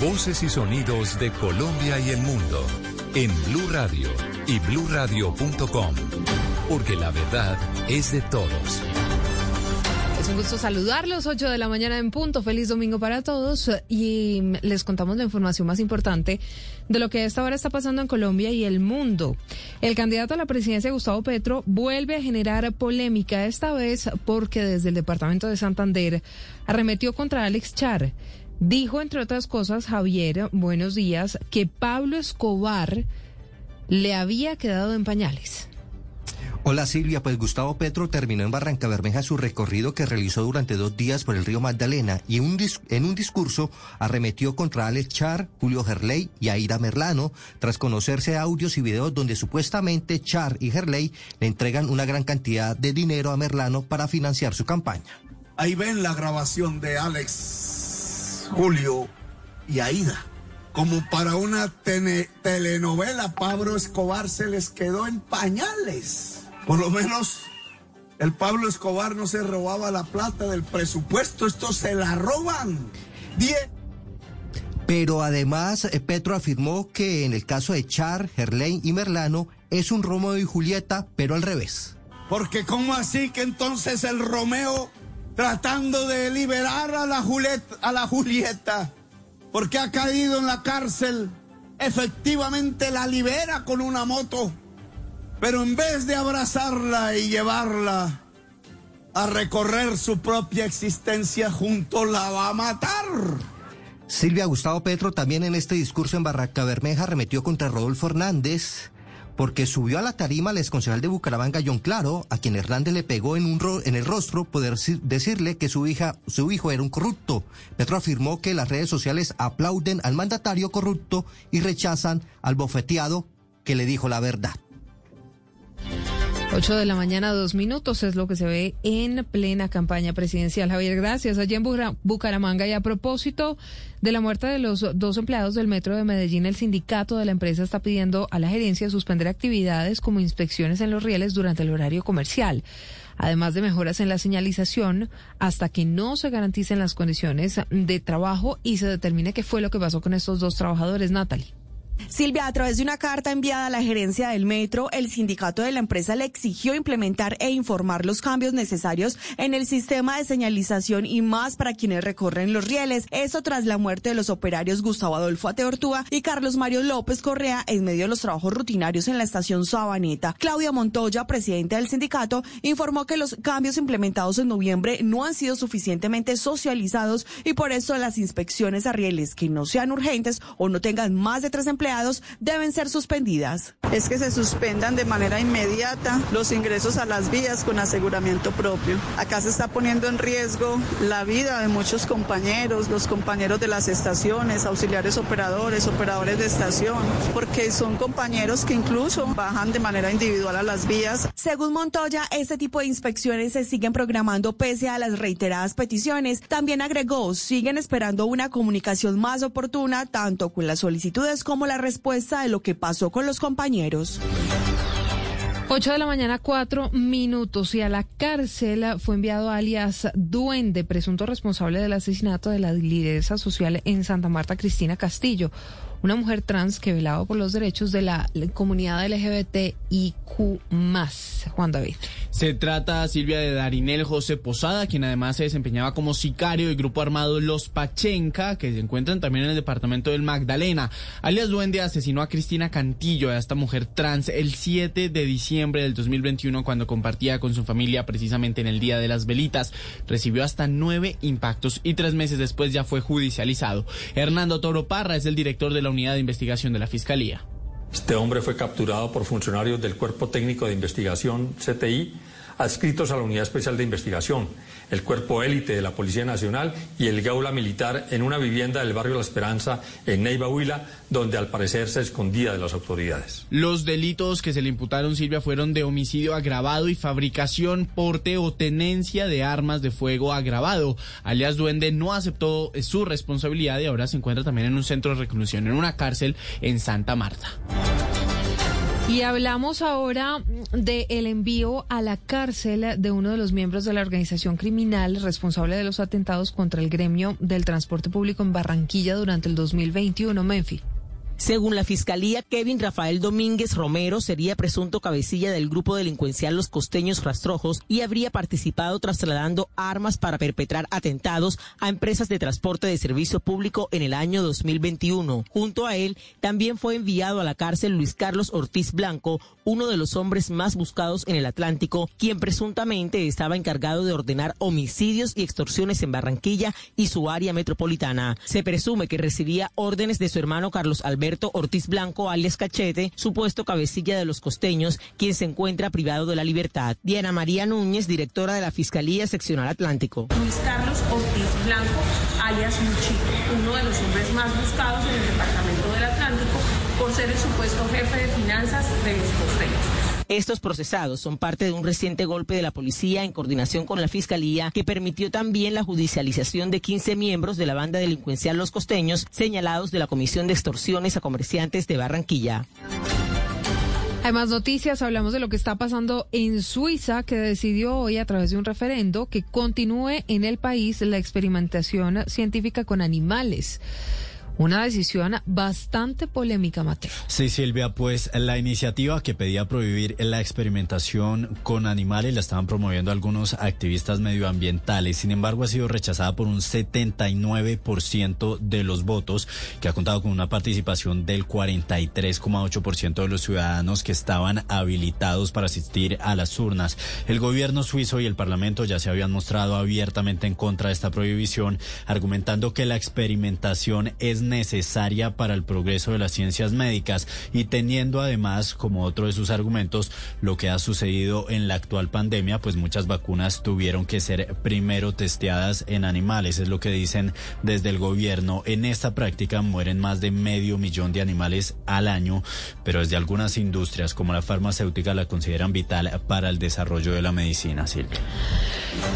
Voces y sonidos de Colombia y el mundo en Blue Radio y bluradio.com, porque la verdad es de todos. Es un gusto saludarlos, 8 de la mañana en punto. Feliz domingo para todos y les contamos la información más importante de lo que esta hora está pasando en Colombia y el mundo. El candidato a la presidencia, Gustavo Petro, vuelve a generar polémica, esta vez porque desde el departamento de Santander arremetió contra Alex Char. Dijo, entre otras cosas, Javier, buenos días, que Pablo Escobar le había quedado en pañales. Hola Silvia, pues Gustavo Petro terminó en Barranca Bermeja su recorrido que realizó durante dos días por el río Magdalena y un en un discurso arremetió contra Alex Char, Julio Gerley y Aida Merlano tras conocerse audios y videos donde supuestamente Char y Gerley le entregan una gran cantidad de dinero a Merlano para financiar su campaña. Ahí ven la grabación de Alex, Julio y Aida. Como para una telenovela, Pablo Escobar se les quedó en pañales. Por lo menos el Pablo Escobar no se robaba la plata del presupuesto, estos se la roban. Diez. Pero además eh, Petro afirmó que en el caso de Char, Gerley y Merlano es un Romeo y Julieta, pero al revés. Porque ¿cómo así que entonces el Romeo tratando de liberar a la Julieta, porque ha caído en la cárcel, efectivamente la libera con una moto, pero en vez de abrazarla y llevarla a recorrer su propia existencia junto, la va a matar. Silvia Gustavo Petro también en este discurso en Barranca Bermeja remetió contra Rodolfo Hernández porque subió a la tarima al exconcejal de Bucaramanga, John Claro, a quien Hernández le pegó en, un ro- en el rostro poder decirle que su, hija, su hijo era un corrupto. Petro afirmó que las redes sociales aplauden al mandatario corrupto y rechazan al bofeteado que le dijo la verdad. 8 de la mañana, dos minutos, es lo que se ve en plena campaña presidencial. Javier, gracias. Allí en Bucara- Bucaramanga y a propósito de la muerte de los dos empleados del Metro de Medellín, el sindicato de la empresa está pidiendo a la gerencia suspender actividades como inspecciones en los rieles durante el horario comercial. Además de mejoras en la señalización, hasta que no se garanticen las condiciones de trabajo y se determine qué fue lo que pasó con estos dos trabajadores, Natalie. Silvia, a través de una carta enviada a la gerencia del metro, el sindicato de la empresa le exigió implementar e informar los cambios necesarios en el sistema de señalización y más para quienes recorren los rieles. Eso tras la muerte de los operarios Gustavo Adolfo Ateortúa y Carlos Mario López Correa en medio de los trabajos rutinarios en la estación Sabaneta. Claudia Montoya, presidenta del sindicato, informó que los cambios implementados en noviembre no han sido suficientemente socializados y por eso las inspecciones a rieles que no sean urgentes o no tengan más de tres empleados deben ser suspendidas. es que se suspendan de manera inmediata los ingresos a las vías con aseguramiento propio. Acá se está poniendo en riesgo la vida de muchos compañeros, los compañeros de las estaciones, auxiliares operadores, operadores de estación, porque son compañeros que incluso bajan de manera individual a las vías. Según Montoya, este tipo de inspecciones se siguen programando pese a las reiteradas peticiones. También agregó, siguen esperando una comunicación más oportuna, tanto con las solicitudes como la respuesta de lo que pasó con los compañeros. 8 de la mañana, cuatro minutos y a la cárcel fue enviado alias Duende, presunto responsable del asesinato de la lideresa social en Santa Marta, Cristina Castillo, una mujer trans que velaba por los derechos de la comunidad LGBTIQ+. Juan David. Se trata, Silvia, de Darinel José Posada, quien además se desempeñaba como sicario del grupo armado Los Pachenca, que se encuentran también en el departamento del Magdalena. Alias Duende asesinó a Cristina Cantillo, a esta mujer trans, el 7 de diciembre del 2021, cuando compartía con su familia precisamente en el Día de las Velitas. Recibió hasta nueve impactos y tres meses después ya fue judicializado. Hernando Toro Parra es el director de la unidad de investigación de la Fiscalía. Este hombre fue capturado por funcionarios del Cuerpo Técnico de Investigación CTI adscritos a la Unidad Especial de Investigación, el Cuerpo Élite de la Policía Nacional y el Gaula Militar en una vivienda del barrio La Esperanza en Neiva Huila, donde al parecer se escondía de las autoridades. Los delitos que se le imputaron, Silvia, fueron de homicidio agravado y fabricación, porte o tenencia de armas de fuego agravado. Alias Duende no aceptó su responsabilidad y ahora se encuentra también en un centro de reclusión, en una cárcel en Santa Marta. Y hablamos ahora del envío a la cárcel de uno de los miembros de la organización criminal responsable de los atentados contra el gremio del transporte público en Barranquilla durante el 2021, Menfi. Según la Fiscalía, Kevin Rafael Domínguez Romero sería presunto cabecilla del grupo delincuencial Los Costeños Rastrojos y habría participado trasladando armas para perpetrar atentados a empresas de transporte de servicio público en el año 2021. Junto a él, también fue enviado a la cárcel Luis Carlos Ortiz Blanco, uno de los hombres más buscados en el Atlántico, quien presuntamente estaba encargado de ordenar homicidios y extorsiones en Barranquilla y su área metropolitana. Se presume que recibía órdenes de su hermano Carlos Alberto Ortiz Blanco, alias Cachete, supuesto cabecilla de los costeños, quien se encuentra privado de la libertad. Diana María Núñez, directora de la Fiscalía Seccional Atlántico. Luis Carlos Ortiz Blanco, alias Muchito, uno de los hombres más buscados en el departamento del Atlántico por ser el supuesto jefe de finanzas de los costeños. Estos procesados son parte de un reciente golpe de la policía en coordinación con la Fiscalía que permitió también la judicialización de 15 miembros de la banda delincuencial Los Costeños señalados de la Comisión de Extorsiones a Comerciantes de Barranquilla. Hay más noticias, hablamos de lo que está pasando en Suiza, que decidió hoy a través de un referendo que continúe en el país la experimentación científica con animales. Una decisión bastante polémica, Mateo. Sí, Silvia, pues la iniciativa que pedía prohibir la experimentación con animales la estaban promoviendo algunos activistas medioambientales. Sin embargo, ha sido rechazada por un 79% de los votos, que ha contado con una participación del 43,8% de los ciudadanos que estaban habilitados para asistir a las urnas. El gobierno suizo y el Parlamento ya se habían mostrado abiertamente en contra de esta prohibición, argumentando que la experimentación es necesaria para el progreso de las ciencias médicas y teniendo además como otro de sus argumentos lo que ha sucedido en la actual pandemia, pues muchas vacunas tuvieron que ser primero testeadas en animales, es lo que dicen desde el gobierno. En esta práctica mueren más de medio millón de animales al año, pero desde algunas industrias como la farmacéutica la consideran vital para el desarrollo de la medicina, Silvia.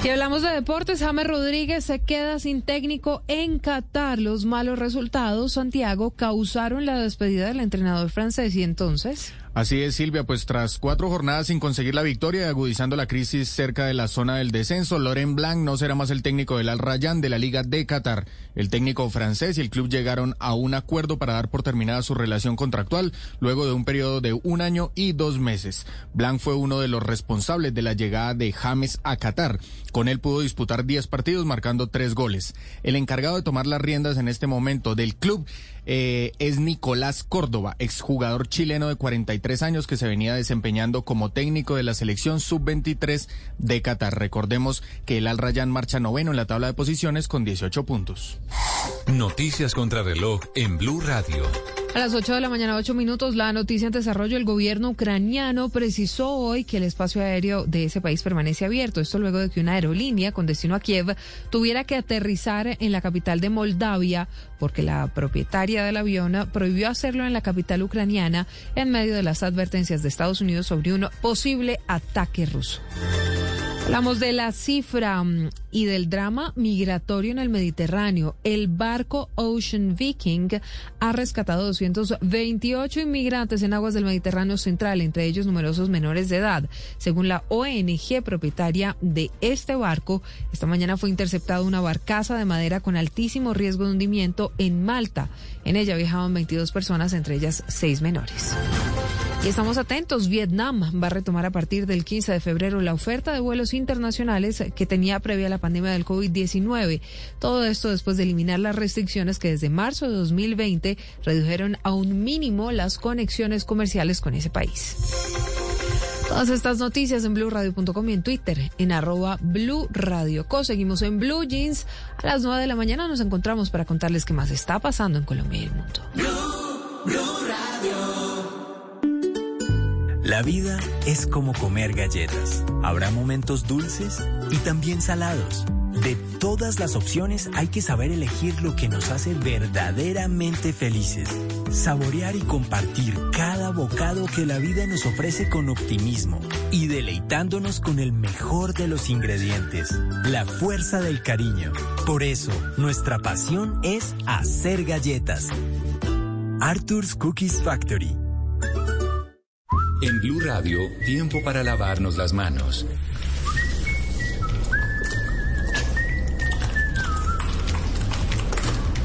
Y hablamos de deportes, James Rodríguez se queda sin técnico en Qatar. Los malos resultados Santiago, causaron la despedida del entrenador francés y entonces... Así es, Silvia, pues tras cuatro jornadas sin conseguir la victoria y agudizando la crisis cerca de la zona del descenso, Laurent Blanc no será más el técnico del Al Rayyan de la Liga de Qatar. El técnico francés y el club llegaron a un acuerdo para dar por terminada su relación contractual luego de un periodo de un año y dos meses. Blanc fue uno de los responsables de la llegada de James a Qatar. Con él pudo disputar 10 partidos marcando tres goles. El encargado de tomar las riendas en este momento del club eh, es Nicolás Córdoba, exjugador chileno de 43 años que se venía desempeñando como técnico de la selección sub-23 de Qatar. Recordemos que el Al Rayyan marcha noveno en la tabla de posiciones con 18 puntos. Noticias contra reloj en Blue Radio. A las 8 de la mañana, 8 minutos, la noticia en desarrollo. El gobierno ucraniano precisó hoy que el espacio aéreo de ese país permanece abierto. Esto luego de que una aerolínea con destino a Kiev tuviera que aterrizar en la capital de Moldavia porque la propietaria del avión prohibió hacerlo en la capital ucraniana en medio de las advertencias de Estados Unidos sobre un posible ataque ruso. Hablamos de la cifra mm, y del drama migratorio en el Mediterráneo. El barco Ocean Viking ha rescatado 228 inmigrantes en aguas del Mediterráneo central, entre ellos numerosos menores de edad. Según la ONG propietaria de este barco, esta mañana fue interceptada una barcaza de madera con altísimo riesgo de hundimiento en Malta. En ella viajaban 22 personas, entre ellas seis menores. Y estamos atentos, Vietnam va a retomar a partir del 15 de febrero la oferta de vuelos internacionales que tenía previa la pandemia del COVID-19. Todo esto después de eliminar las restricciones que desde marzo de 2020 redujeron a un mínimo las conexiones comerciales con ese país. Todas estas noticias en blueradio.com y en Twitter, en arroba Blue Radio Co. Seguimos en Blue Jeans. A las 9 de la mañana nos encontramos para contarles qué más está pasando en Colombia y el mundo. La vida es como comer galletas. Habrá momentos dulces y también salados. De todas las opciones hay que saber elegir lo que nos hace verdaderamente felices. Saborear y compartir cada bocado que la vida nos ofrece con optimismo y deleitándonos con el mejor de los ingredientes, la fuerza del cariño. Por eso, nuestra pasión es hacer galletas. Arthur's Cookies Factory. En Blue Radio, tiempo para lavarnos las manos.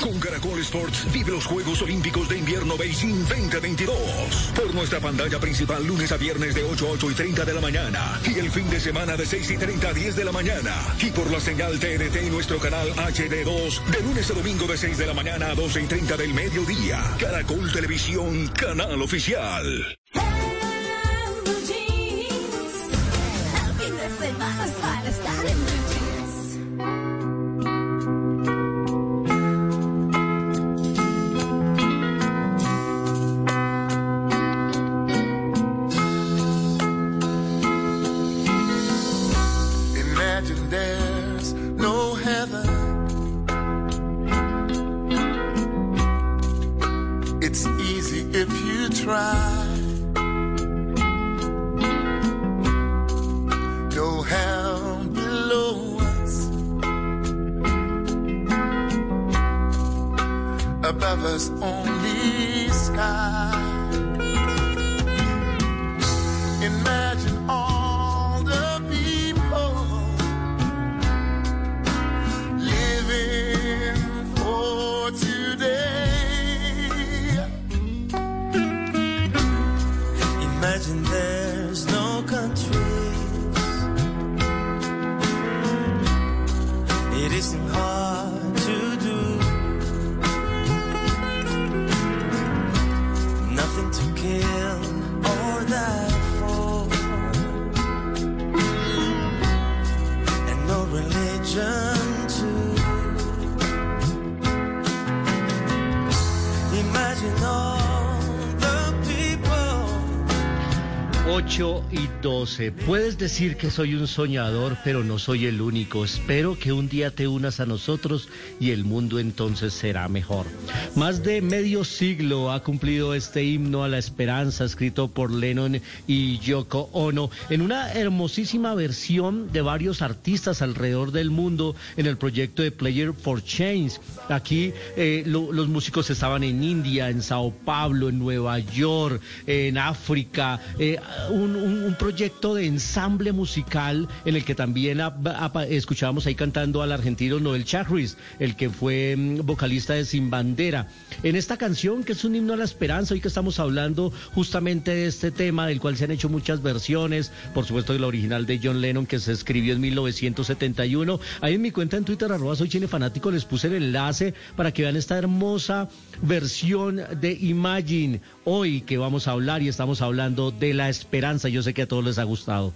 Con Caracol Sports vive los Juegos Olímpicos de Invierno Beijing 2022. Por nuestra pantalla principal lunes a viernes de 8 a 8 y 30 de la mañana. Y el fin de semana de 6 y 30 a 10 de la mañana. Y por la señal TNT y nuestro canal HD2 de lunes a domingo de 6 de la mañana a 12 y 30 del mediodía. Caracol Televisión, canal oficial. 12. Puedes decir que soy un soñador, pero no soy el único. Espero que un día te unas a nosotros y el mundo entonces será mejor. Más de medio siglo ha cumplido este himno a la esperanza escrito por Lennon y Yoko Ono en una hermosísima versión de varios artistas alrededor del mundo en el proyecto de Player for Change. Aquí eh, lo- los músicos estaban en India, en Sao Paulo, en Nueva York, en África, eh, un, proyecto de ensamble musical en el que también ap- apa- escuchábamos ahí cantando al argentino Noel Chagris, el que fue mm, vocalista de Sin Bandera. En esta canción, que es un himno a la esperanza, hoy que estamos hablando justamente de este tema, del cual se han hecho muchas versiones, por supuesto la original de John Lennon que se escribió en 1971. Ahí en mi cuenta en Twitter, arroba soy Chine Fanático, les puse el enlace para que vean esta hermosa versión de Imagine. Hoy que vamos a hablar y estamos hablando de la esperanza. Yo sé que a todos les ha gustado.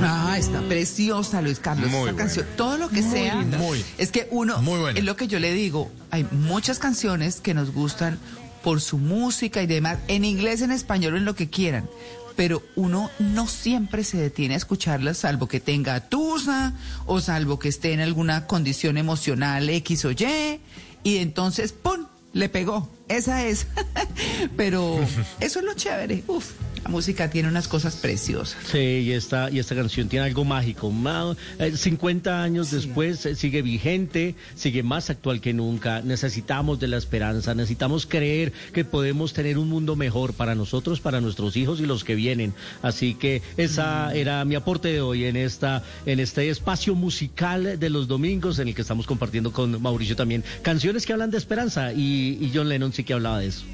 Ah, está preciosa, Luis Carlos. Muy esa canción, todo lo que Muy sea. Muy. Es que uno, es lo que yo le digo, hay muchas canciones que nos gustan por su música y demás, en inglés, en español, en lo que quieran. Pero uno no siempre se detiene a escucharlas, salvo que tenga tusa o salvo que esté en alguna condición emocional X o Y. Y entonces, ¡pum! Le pegó. Esa es. Pero eso es lo chévere. Uf, la música tiene unas cosas preciosas. Sí, y esta, y esta canción tiene algo mágico. Ma- eh, 50 años después eh, sigue vigente, sigue más actual que nunca. Necesitamos de la esperanza, necesitamos creer que podemos tener un mundo mejor para nosotros, para nuestros hijos y los que vienen. Así que esa era mi aporte de hoy en esta, en este espacio musical de los domingos en el que estamos compartiendo con Mauricio también canciones que hablan de esperanza y, y John Lennon sí que hablaba de eso.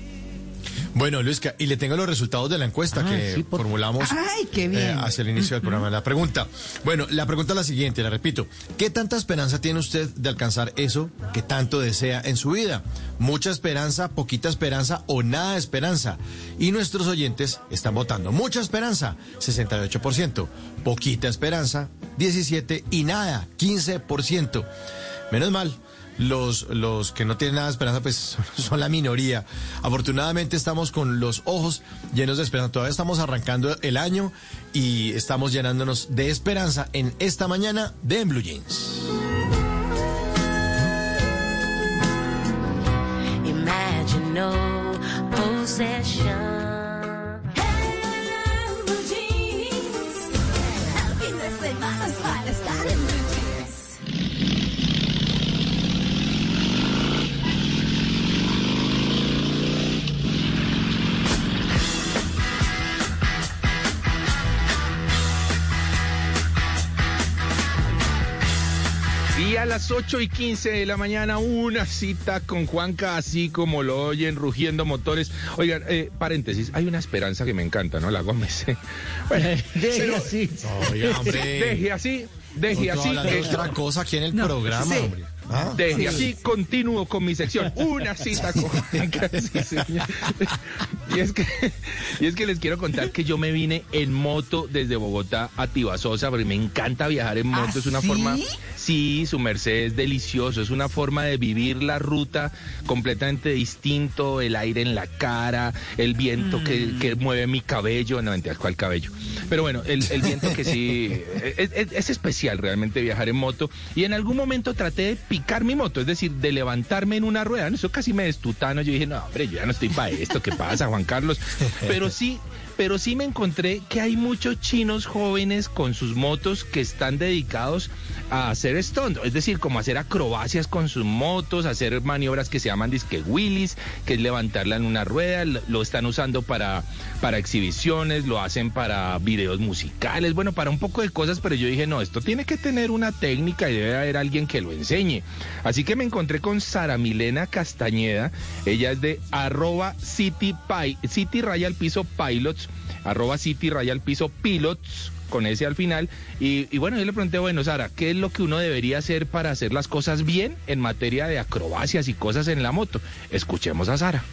Bueno, Luisca, y le tengo los resultados de la encuesta Ah, que sí, por- formulamos Ay, qué bien. eh, hacia el inicio del programa. La pregunta, bueno, la pregunta es la siguiente, la repito. ¿Qué tanta esperanza tiene usted de alcanzar eso que tanto desea en su vida? ¿Mucha esperanza, poquita esperanza o nada de esperanza? Y nuestros oyentes están votando. Mucha esperanza, 68%. Poquita esperanza, 17% y nada, 15%. Menos mal. Los, los que no tienen nada de esperanza, pues son, la minoría. Afortunadamente estamos con los ojos llenos de esperanza. Todavía estamos arrancando el año y estamos llenándonos de esperanza en esta mañana de En Blue Jeans. Imagine no possession. Blue jeans. El fin de semana es para Y a las 8 y 15 de la mañana, una cita con Juanca, así como lo oyen, rugiendo motores. Oigan, eh, paréntesis, hay una esperanza que me encanta, ¿no? La Gómez. Bueno, Deje pero- así. Oiga, hombre. Deje así, deje así. de eh, otra cosa aquí en el No, programa, sí. hombre. ¿Ah? Deje Sí. así, continúo con mi sección. Una cita con Juanca. sí, señor. Y es que, y es que les quiero contar que yo me vine en moto desde Bogotá a Tibasosa, porque me encanta viajar en moto. ¿Ah, es una sí? forma. Sí, su merced es delicioso. Es una forma de vivir la ruta completamente distinto. El aire en la cara, el viento que, que mueve mi cabello. No, mentira, ¿cuál cabello? Pero bueno, el, el viento que sí. Es, es- es especial realmente viajar en moto. Y en algún momento traté de picar mi moto, es decir, de levantarme en una rueda. Eso casi me destutano. Yo dije, no, hombre, yo ya no estoy para esto. ¿Qué pasa, Juan Carlos? Pero sí. Pero sí me encontré que hay muchos chinos jóvenes con sus motos que están dedicados a hacer stunt, es decir, como hacer acrobacias con sus motos, hacer maniobras que se llaman disque wheelies, que es levantarla en una rueda, lo están usando para, para exhibiciones, lo hacen para videos musicales, bueno, para un poco de cosas, pero yo dije, no, esto tiene que tener una técnica y debe haber alguien que lo enseñe. Así que me encontré con Sara Milena Castañeda, ella es de arroba city, piso pilots, arroba city raya al piso pilots, con ese al final. Y, y bueno, yo le pregunté, bueno, Sara, ¿qué es lo que uno debería hacer para hacer las cosas bien en materia de acrobacias y cosas en la moto? Escuchemos a Sara.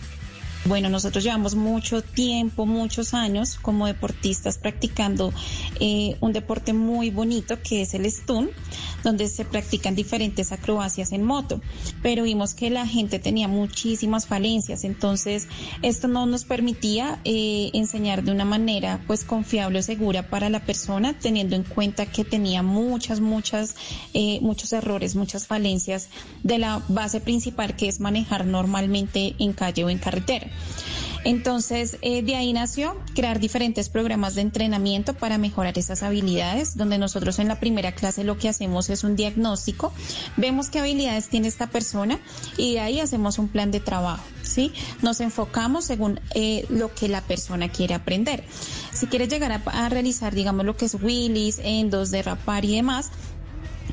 Bueno, nosotros llevamos mucho tiempo, muchos años como deportistas practicando eh, un deporte muy bonito que es el stunt, donde se practican diferentes acrobacias en moto, pero vimos que la gente tenía muchísimas falencias, entonces esto no nos permitía eh, enseñar de una manera pues confiable o segura para la persona, teniendo en cuenta que tenía muchas, muchas, eh, muchos errores, muchas falencias de la base principal que es manejar normalmente en calle o en carretera. Entonces, eh, de ahí nació crear diferentes programas de entrenamiento para mejorar esas habilidades, donde nosotros en la primera clase lo que hacemos es un diagnóstico, vemos qué habilidades tiene esta persona y de ahí hacemos un plan de trabajo, ¿sí? Nos enfocamos según eh, lo que la persona quiere aprender. Si quiere llegar a, a realizar, digamos, lo que es wheelies, endos, derrapar y demás,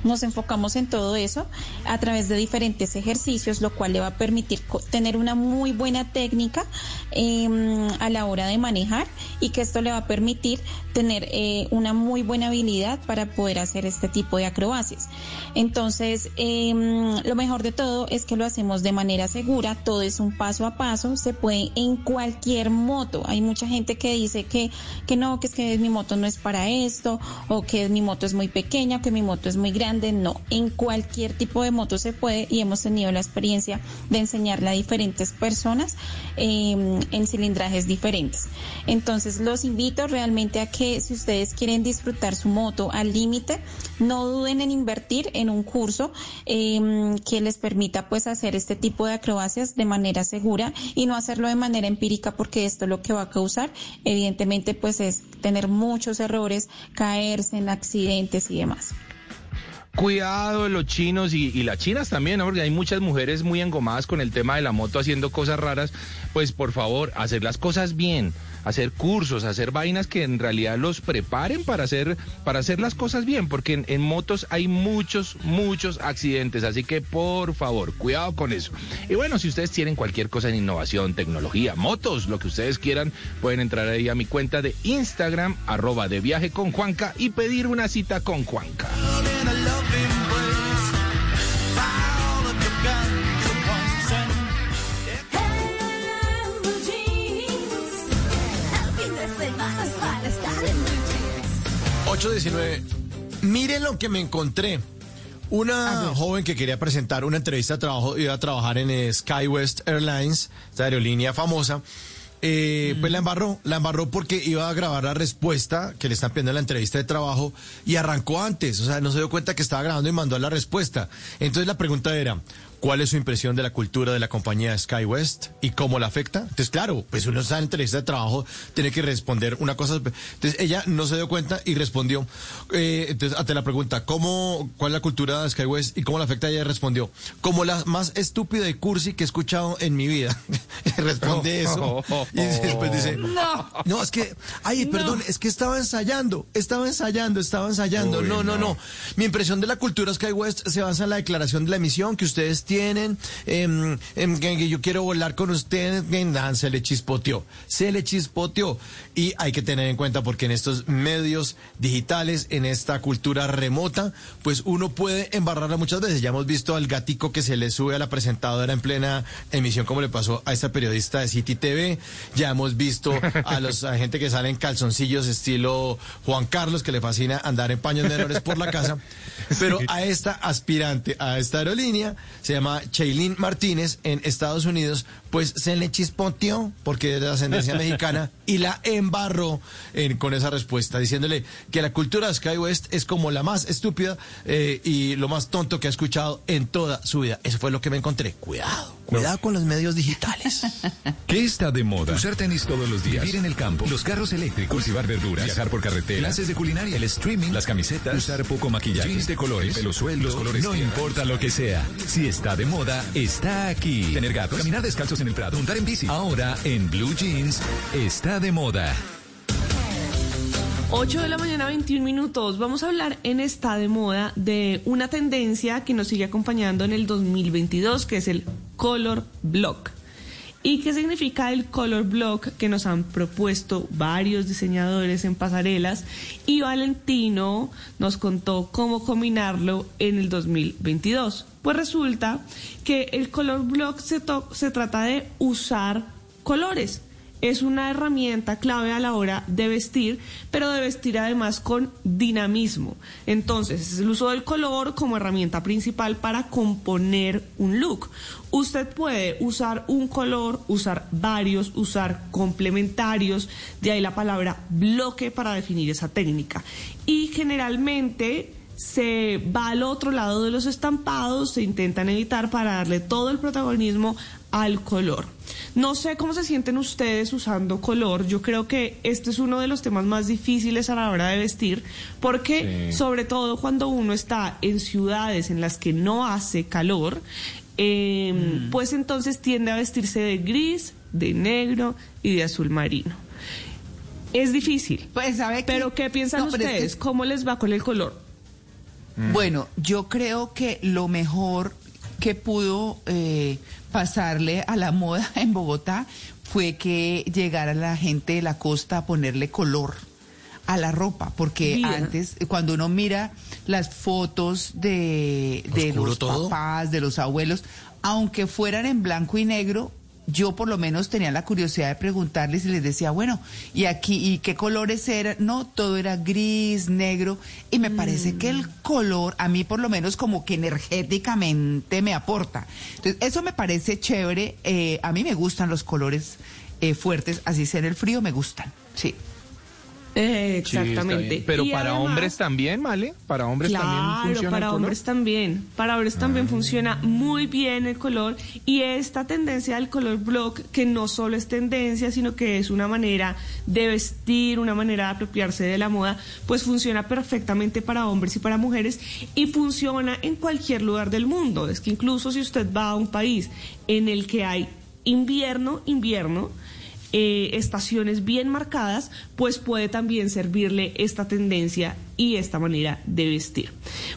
nos enfocamos en todo eso a través de diferentes ejercicios, lo cual le va a permitir tener una muy buena técnica eh, a la hora de manejar y que esto le va a permitir tener eh, una muy buena habilidad para poder hacer este tipo de acrobacias. Entonces, eh, lo mejor de todo es que lo hacemos de manera segura, todo es un paso a paso, se puede en cualquier moto. Hay mucha gente que dice que, que no, que es que mi moto no es para esto, o que mi moto es muy pequeña, o que mi moto es muy grande. No, en cualquier tipo de moto se puede y hemos tenido la experiencia de enseñarle a diferentes personas eh, en cilindrajes diferentes. Entonces, los invito realmente a que si ustedes quieren disfrutar su moto al límite, no duden en invertir en un curso eh, que les permita pues hacer este tipo de acrobacias de manera segura y no hacerlo de manera empírica porque esto lo que va a causar evidentemente pues es tener muchos errores, caerse en accidentes y demás. Cuidado de los chinos y, las chinas también, porque hay muchas mujeres muy engomadas con el tema de la moto haciendo cosas raras. Pues por favor, hacer las cosas bien, hacer cursos, hacer vainas que en realidad los preparen para hacer, para hacer las cosas bien, porque en, en motos hay muchos, muchos accidentes, así que por favor, cuidado con eso. Y bueno, si ustedes tienen cualquier cosa en innovación, tecnología, motos, lo que ustedes quieran, pueden entrar ahí a mi cuenta de Instagram, arroba de viaje con Juanca y pedir una cita con Juanca. 819. Miren lo que me encontré. Una joven que quería presentar una entrevista de trabajo, iba a trabajar en eh, SkyWest Airlines, esta aerolínea famosa. Eh, Pues la embarró, la embarró porque iba a grabar la respuesta que le están pidiendo en la entrevista de trabajo y arrancó antes, o sea, no se dio cuenta que estaba grabando y mandó la respuesta. Entonces la pregunta era, ¿cuál es su impresión de la cultura de la compañía SkyWest y cómo la afecta? Entonces, claro, pues uno está en entrevista de trabajo, tiene que responder una cosa. Entonces ella no se dio cuenta y respondió. Eh, entonces, ante la pregunta, ¿cómo, ¿cuál es la cultura de SkyWest y cómo la afecta? Ella respondió, como la más estúpida y cursi que he escuchado en mi vida. Responde eso. Y después dice, No. no, es que, ay, perdón, es que estaba ensayando, estaba ensayando, estaba ensayando. Uy, no, no, no. no. Mi impresión de la cultura SkyWest se basa en la declaración de la emisión que ustedes tienen, que, que yo quiero volar con ustedes. se le chispoteó, se le chispoteó. Y hay que tener en cuenta porque en estos medios digitales, en esta cultura remota, pues uno puede embarrarla muchas veces. Ya hemos visto al gatico que se le sube a la presentadora en plena emisión, como le pasó a esta periodista de City TV. Ya hemos visto a los a gente que sale en calzoncillos estilo Juan Carlos, que le fascina andar en paños menores por la casa. Pero a esta aspirante a esta aerolínea, se llama Chaylin Martínez en Estados Unidos, pues se le chispoteó porque es de ascendencia mexicana y la embarró en- con esa respuesta, diciéndole que la cultura de SkyWest es como la más estúpida eh, y lo más tonto que ha escuchado en toda su vida. Eso fue lo que me encontré. Cuidado, cuidado con los medios digitales. ¿Qué está de moda? Usar tenis todos los días. Vivir en el campo. Los carros eléctricos. Cultivar verduras. Viajar por carretera. Clases de culinaria. El streaming. Las camisetas. Usar poco maquillaje. Jeans de colores. Pelo. Los colores no importa lo que sea. Si está de moda, está aquí. Tener gatos. Caminar descalzos en el prado. Montar en bici. Ahora, en Blue Jeans, está de moda. 8 de la mañana, 21 minutos. Vamos a hablar en esta de moda de una tendencia que nos sigue acompañando en el 2022, que es el color block. ¿Y qué significa el color block que nos han propuesto varios diseñadores en pasarelas? Y Valentino nos contó cómo combinarlo en el 2022. Pues resulta que el color block se, se trata de usar colores es una herramienta clave a la hora de vestir, pero de vestir además con dinamismo. Entonces, es el uso del color como herramienta principal para componer un look. Usted puede usar un color, usar varios, usar complementarios, de ahí la palabra bloque para definir esa técnica. Y generalmente se va al otro lado de los estampados, se intentan evitar para darle todo el protagonismo al color. No sé cómo se sienten ustedes usando color. Yo creo que este es uno de los temas más difíciles a la hora de vestir, porque Sí. sobre todo cuando uno está en ciudades en las que no hace calor, eh, pues entonces tiende a vestirse de gris, de negro y de azul marino. Es difícil. Pues, ¿sabe qué? Pero ¿qué piensan No, pero es que- ustedes? ¿Cómo les va con el color? Bueno, yo creo que lo mejor que pudo eh, pasarle a la moda en Bogotá fue que llegara la gente de la costa a ponerle color a la ropa, porque antes, cuando uno mira las fotos de, de los todo. papás, de los abuelos, aunque fueran en blanco y negro, yo por lo menos tenía la curiosidad de preguntarles y les decía, bueno, ¿y aquí y qué colores eran? No, todo era gris, negro, y me parece que el color, a mí por lo menos como que energéticamente me aporta. Entonces, eso me parece chévere, eh, a mí me gustan los colores eh, fuertes, así sea en el frío, me gustan, sí. Eh, exactamente. Pero Y para además- hombres también, ¿vale? Para hombres también Claro, funciona para el color? hombres también. Para hombres también funciona muy bien el color y esta tendencia del color block, que no solo es tendencia, sino que es una manera de vestir, una manera de apropiarse de la moda, pues funciona perfectamente para hombres y para mujeres y funciona en cualquier lugar del mundo. Es que incluso si usted va a un país en el que hay invierno, invierno, eh, estaciones bien marcadas, pues puede también servirle esta tendencia y esta manera de vestir.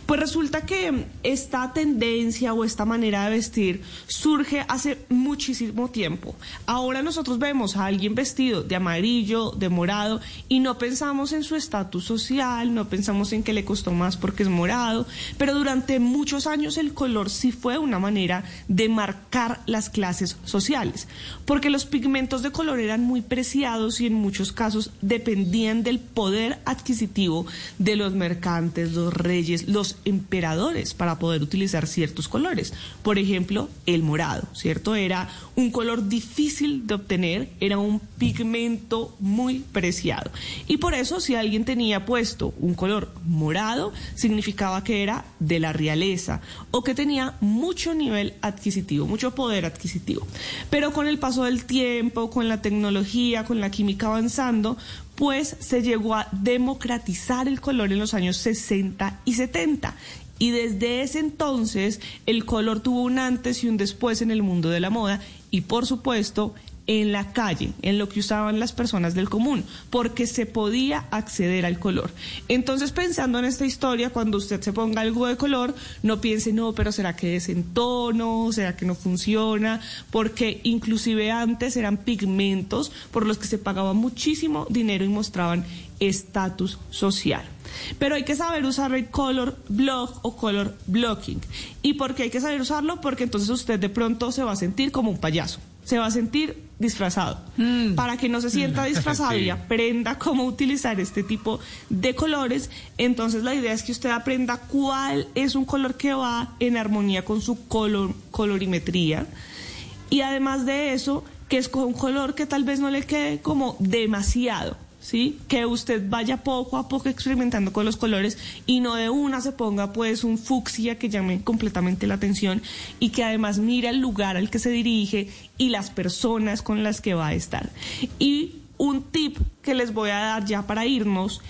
Pues resulta que esta tendencia o esta manera de vestir surge hace muchísimo tiempo. Ahora nosotros vemos a alguien vestido de amarillo, de morado y no pensamos en su estatus social, no pensamos en que le costó más porque es morado, pero durante muchos años el color sí fue una manera de marcar las clases sociales, porque los pigmentos de color eran muy preciados y en muchos casos dependían del poder adquisitivo de los mercantes, los reyes, los emperadores para poder utilizar ciertos colores. Por ejemplo, el morado, ¿cierto? Era un color difícil de obtener, era un pigmento muy preciado. Y por eso si alguien tenía puesto un color morado, significaba que era de la realeza o que tenía mucho nivel adquisitivo, mucho poder adquisitivo. Pero con el paso del tiempo, con la tecnología, con la química avanzando, pues se llegó a democratizar el color en los años 60 y 70. Y desde ese entonces el color tuvo un antes y un después en el mundo de la moda y por supuesto en la calle, en lo que usaban las personas del común, porque se podía acceder al color. Entonces, pensando en esta historia, cuando usted se ponga algo de color, no piense, no, pero ¿será que es en tono? ¿Será que no funciona? Porque inclusive antes eran pigmentos por los que se pagaba muchísimo dinero y mostraban estatus social. Pero hay que saber usar el color block o color blocking. ¿Y por qué hay que saber usarlo? Porque entonces usted de pronto se va a sentir como un payaso se va a sentir disfrazado. Para que no se sienta disfrazado y aprenda cómo utilizar este tipo de colores, entonces la idea es que usted aprenda cuál es un color que va en armonía con su color, colorimetría. Y además de eso, que es un color que tal vez no le quede como demasiado. ¿Sí? Que usted vaya poco a poco experimentando con los colores y no de una se ponga pues un fucsia que llame completamente la atención y que además mire el lugar al que se dirige y las personas con las que va a estar. Y un tip que les voy a dar ya para irnos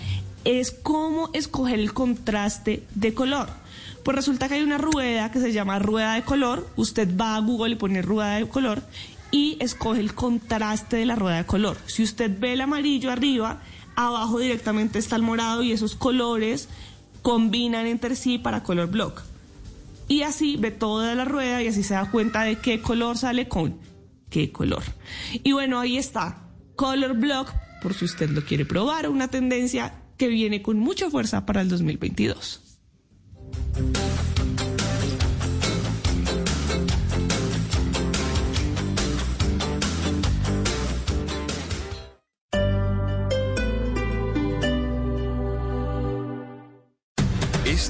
es cómo escoger el contraste de color. Pues resulta que hay una rueda que se llama rueda de color. Usted va a Google y pone rueda de color y escoge el contraste de la rueda de color. Si usted ve el amarillo arriba, abajo directamente está el morado y esos colores combinan entre sí para color block. Y así ve toda la rueda y así se da cuenta de qué color sale con qué color. Y bueno, ahí está. Color block, por si usted lo quiere probar, una tendencia que viene con mucha fuerza para el 2022.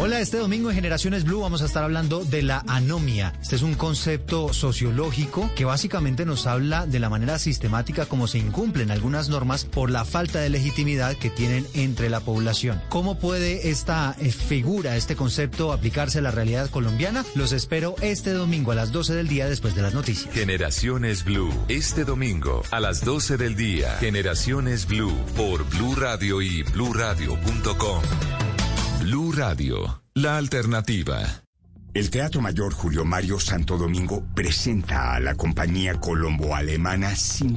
Hola, este domingo en Generaciones Blue vamos a estar hablando de la anomia. Este es un concepto sociológico que básicamente nos habla de la manera sistemática como se incumplen algunas normas por la falta de legitimidad que tienen entre la población. ¿Cómo puede esta eh, figura, este concepto aplicarse a la realidad colombiana? Los espero este domingo a las 12 del día después de las noticias. Generaciones Blue, este domingo a las 12 del día. Generaciones Blue por Blue Radio y bluradio.com. Blue Radio, la alternativa. El Teatro Mayor Julio Mario Santo Domingo presenta a la compañía colombo-alemana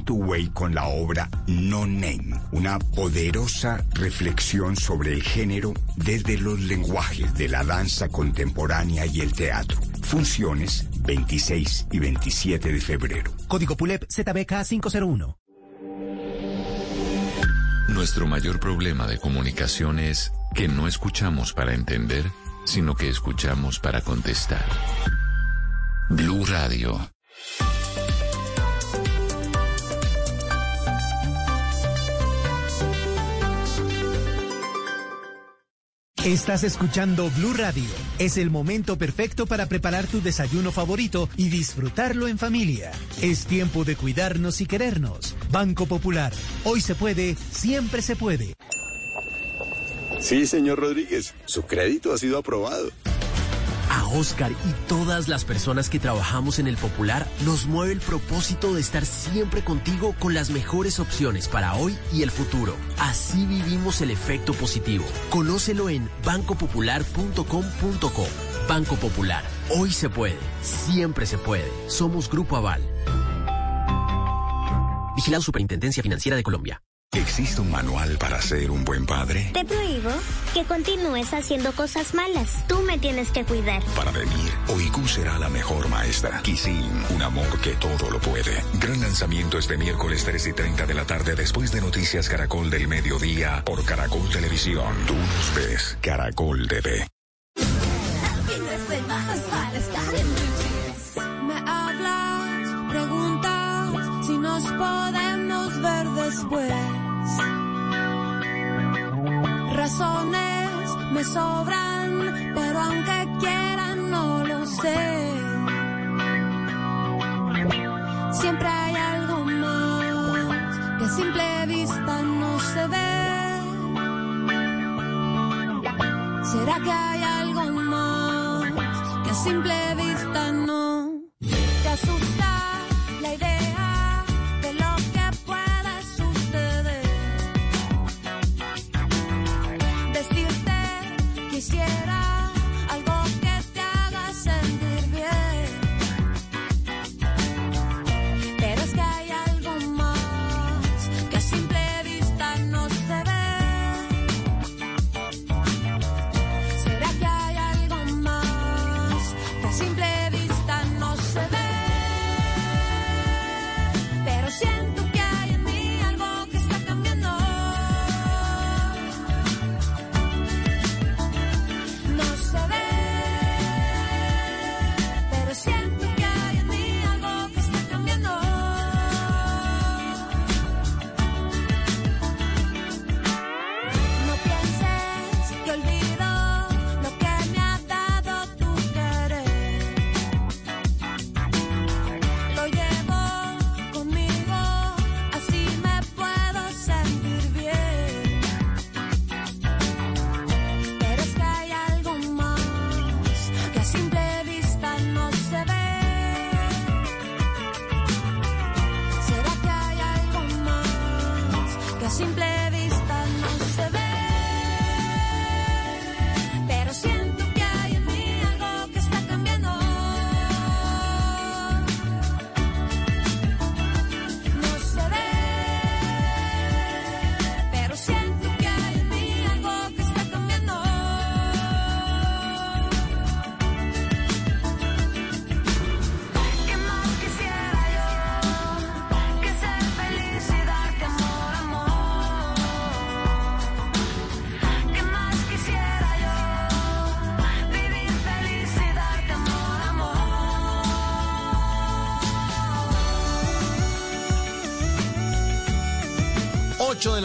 Way con la obra No Name, una poderosa reflexión sobre el género desde los lenguajes de la danza contemporánea y el teatro. Funciones 26 y 27 de febrero. Código PULEP ZBK 501. Nuestro mayor problema de comunicación es que no escuchamos para entender, sino que escuchamos para contestar. Blue Radio. Estás escuchando Blue Radio. Es el momento perfecto para preparar tu desayuno favorito y disfrutarlo en familia. Es tiempo de cuidarnos y querernos. Banco Popular. Hoy se puede, siempre se puede. Sí, señor Rodríguez, su crédito ha sido aprobado. A Oscar y todas las personas que trabajamos en el Popular nos mueve el propósito de estar siempre contigo con las mejores opciones para hoy y el futuro. Así vivimos el efecto positivo. Conócelo en bancopopular.com.co. Banco Popular. Hoy se puede. Siempre se puede. Somos Grupo Aval. Vigilado Superintendencia Financiera de Colombia. ¿Existe un manual para ser un buen padre? Te prohíbo que continúes haciendo cosas malas. Tú me tienes que cuidar. Para venir, OIQ será la mejor maestra. Kisin, un amor que todo lo puede. Gran lanzamiento este miércoles 3 y 30 de la tarde después de Noticias Caracol del Mediodía por Caracol Televisión. Tú nos ves, Caracol TV. Razones me sobran, pero aunque quieran no lo sé. Siempre hay algo más que a simple vista no se ve. ¿Será que hay algo más que a simple vista no te asusta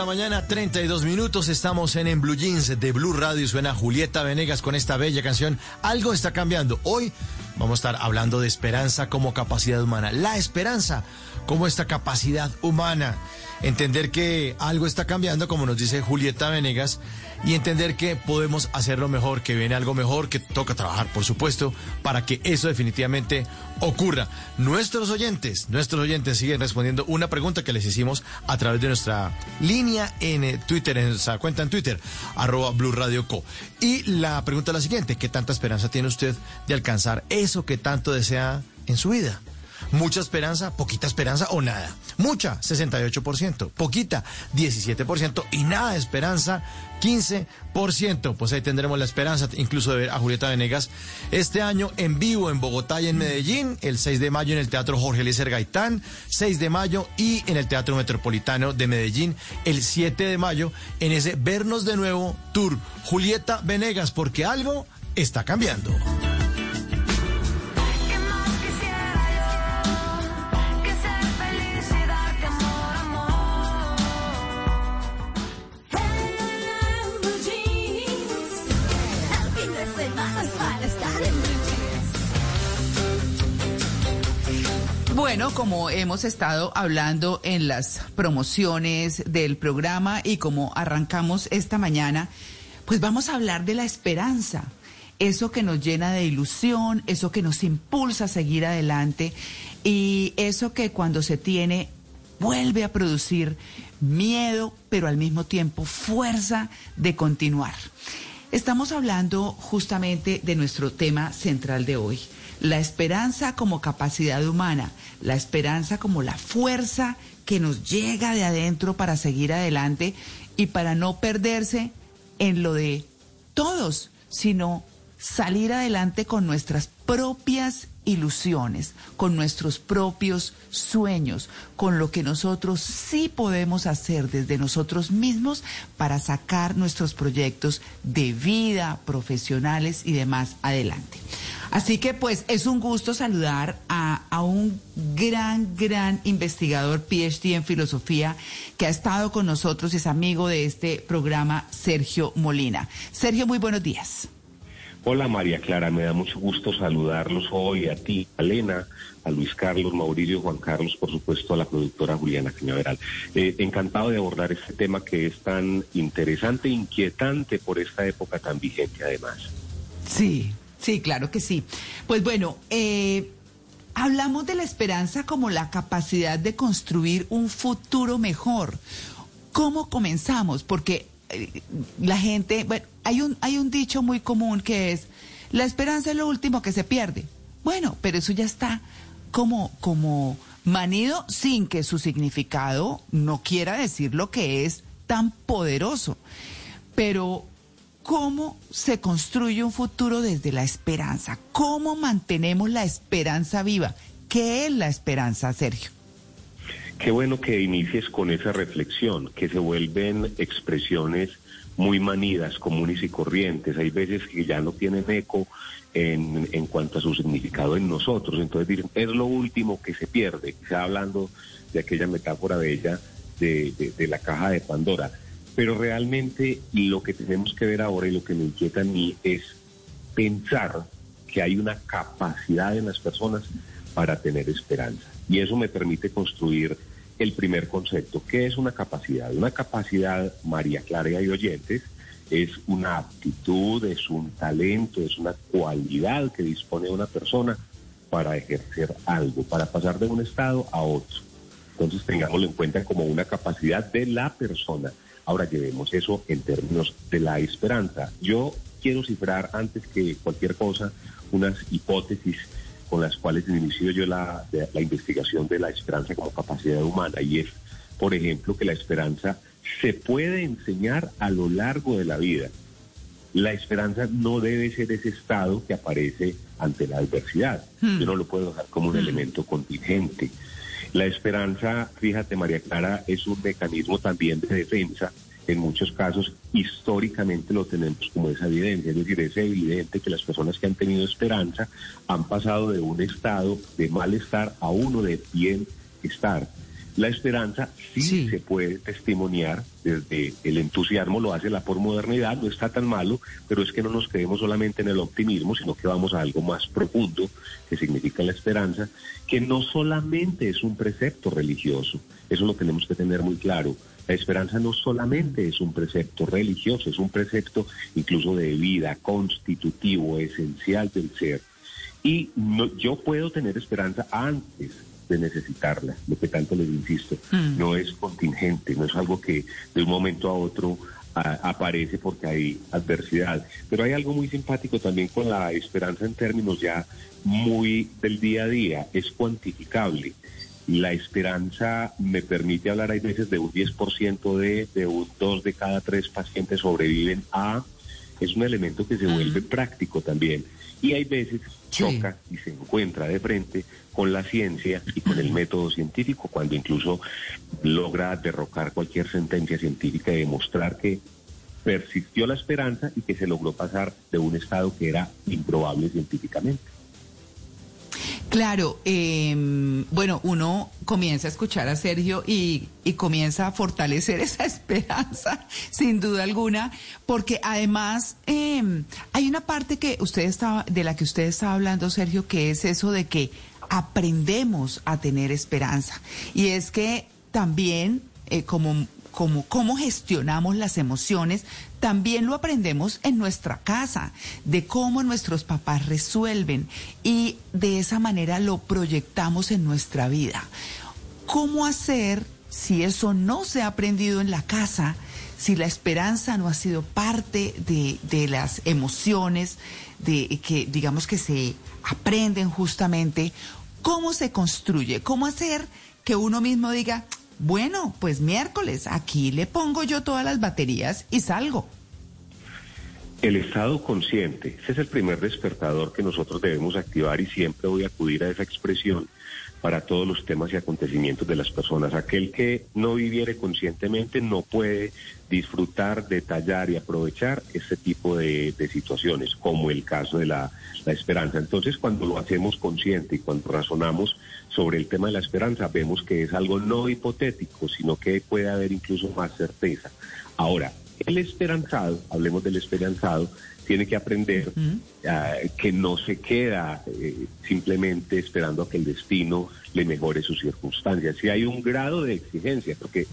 mañana, 32 minutos. Estamos en En Blue Jeans de Blue Radio. Suena Julieta Venegas con esta bella canción. Algo está cambiando. Hoy vamos a estar hablando de esperanza como capacidad humana. La esperanza como esta capacidad humana. Entender que algo está cambiando, como nos dice Julieta Venegas, y entender que podemos hacerlo mejor, que viene algo mejor, que toca trabajar, por supuesto, para que eso definitivamente ocurra. Nuestros oyentes, nuestros oyentes siguen respondiendo una pregunta que les hicimos a través de nuestra línea en eh, Twitter, en nuestra cuenta en Twitter, arroba Blue Radio Co. Y la pregunta es la siguiente, ¿qué tanta esperanza tiene usted de alcanzar eso que tanto desea en su vida? Mucha esperanza, poquita esperanza o nada. Mucha, 68%. Poquita, 17%. Y nada de esperanza, 15%. Pues ahí tendremos la esperanza incluso de ver a Julieta Venegas este año en vivo en Bogotá y en Medellín. El 6 de mayo en el Teatro Jorge Eliezer Gaitán. 6 de mayo y en el Teatro Metropolitano de Medellín. El 7 de mayo en ese Vernos de Nuevo Tour. Julieta Venegas, porque algo está cambiando. Bueno, como hemos estado hablando en las promociones del programa y como arrancamos esta mañana, pues vamos a hablar de la esperanza. eso que nos llena de ilusión, eso que nos impulsa a seguir adelante y eso que cuando se tiene vuelve a producir miedo, pero al mismo tiempo fuerza de continuar. Estamos hablando justamente de nuestro tema central de hoy, la esperanza como capacidad humana, la esperanza como la fuerza que nos llega de adentro para seguir adelante y para no perderse en lo de todos, sino salir adelante con nuestras propias ilusiones, con nuestros propios sueños, con lo que nosotros sí podemos hacer desde nosotros mismos para sacar nuestros proyectos de vida, profesionales y demás adelante. Así que pues es un gusto saludar a, a, un gran, gran investigador PhD en filosofía que ha estado con nosotros, es amigo de este programa, Sergio Molina. Sergio, muy buenos días. Hola María Clara, me da mucho gusto saludarlos hoy a ti, a Elena, a Luis Carlos, Mauricio, Juan Carlos, por supuesto a la productora Juliana Cañaveral. Eh, encantado de abordar este tema que es tan interesante e inquietante por esta época tan vigente además. Sí, sí, claro que sí. Pues bueno, eh, hablamos de la esperanza como la capacidad de construir un futuro mejor. ¿Cómo comenzamos? Porque eh, la gente, bueno, hay un, hay un dicho muy común que es, la esperanza es lo último que se pierde. Bueno, pero eso ya está como, como manido sin que su significado no quiera decir lo que es tan poderoso. Pero, ¿cómo se construye un futuro desde la esperanza? ¿Cómo mantenemos la esperanza viva? ¿Qué es la esperanza, Sergio? Qué bueno que inicies con esa reflexión, que se vuelven expresiones muy manidas, comunes y corrientes. Hay veces que ya no tienen eco en, en cuanto a su significado en nosotros. Entonces dicen, es lo último que se pierde. Está hablando de aquella metáfora bella de, de, de la caja de Pandora. Pero realmente lo que tenemos que ver ahora y lo que me inquieta a mí es pensar que hay una capacidad en las personas para tener esperanza. Y eso me permite construir el primer concepto. ¿Qué es una capacidad? Una capacidad, María Clara y oyentes, es una aptitud, es un talento, es una cualidad que dispone una persona para ejercer algo, para pasar de un estado a otro. Entonces tengámoslo en cuenta como una capacidad de la persona. Ahora llevemos eso en términos de la esperanza. Yo quiero cifrar antes que cualquier cosa unas hipótesis con las cuales inicio yo la, la investigación de la esperanza como capacidad humana y es, por ejemplo, que la esperanza se puede enseñar a lo largo de la vida. La esperanza no debe ser ese estado que aparece ante la adversidad. Hmm. Yo no lo puedo dejar como un Hmm. elemento contingente. La esperanza, fíjate María Clara, es un mecanismo también de defensa. En muchos casos, históricamente lo tenemos como esa evidencia. Es decir, es evidente que las personas que han tenido esperanza han pasado de un estado de malestar a uno de bienestar. La esperanza sí, se puede testimoniar desde el entusiasmo, lo hace la posmodernidad, no está tan malo, pero es que no nos quedemos solamente en el optimismo, sino que vamos a algo más profundo, que significa la esperanza, que no solamente es un precepto religioso, eso lo tenemos que tener muy claro. La esperanza no solamente es un precepto religioso, es un precepto incluso de vida, constitutivo, esencial del ser. Y no- yo puedo tener esperanza antes de necesitarla, lo que tanto les insisto, Mm. no es contingente, no es algo que de un momento a otro a- aparece porque hay adversidad. Pero hay algo muy simpático también con la esperanza en términos ya muy del día a día, es cuantificable. La esperanza me permite hablar, hay veces de un 10% de, de un 2 de cada 3 pacientes sobreviven a, es un elemento que se vuelve práctico también. Y hay veces choca y se encuentra de frente con la ciencia y con el método científico, cuando incluso logra derrocar cualquier sentencia científica y demostrar que persistió la esperanza y que se logró pasar de un estado que era improbable científicamente. Claro, eh, bueno, uno comienza a escuchar a Sergio y, y comienza a fortalecer esa esperanza, sin duda alguna, porque además eh, hay una parte que usted estaba, de la que usted estaba hablando, Sergio, que es eso de que aprendemos a tener esperanza. Y es que también, eh, como cómo, cómo gestionamos las emociones, también lo aprendemos en nuestra casa, de cómo nuestros papás resuelven y de esa manera lo proyectamos en nuestra vida. ¿Cómo hacer si eso no se ha aprendido en la casa? si la esperanza no ha sido parte de, de, las emociones de que digamos que se aprenden justamente cómo se construye, cómo hacer que uno mismo diga, bueno, pues miércoles, aquí le pongo yo todas las baterías y salgo. El estado consciente, ese es el primer despertador que nosotros debemos activar y siempre voy a acudir a esa expresión para todos los temas y acontecimientos de las personas. Aquel que no viviere conscientemente no puede disfrutar, detallar y aprovechar este tipo de, situaciones, como el caso de la, la, esperanza. Entonces, cuando lo hacemos consciente y cuando razonamos sobre el tema de la esperanza, vemos que es algo no hipotético, sino que puede haber incluso más certeza. Ahora, el esperanzado, hablemos del esperanzado, tiene que aprender uh, que no se queda eh, simplemente esperando a que el destino le mejore sus circunstancias. Si hay un grado de exigencia, porque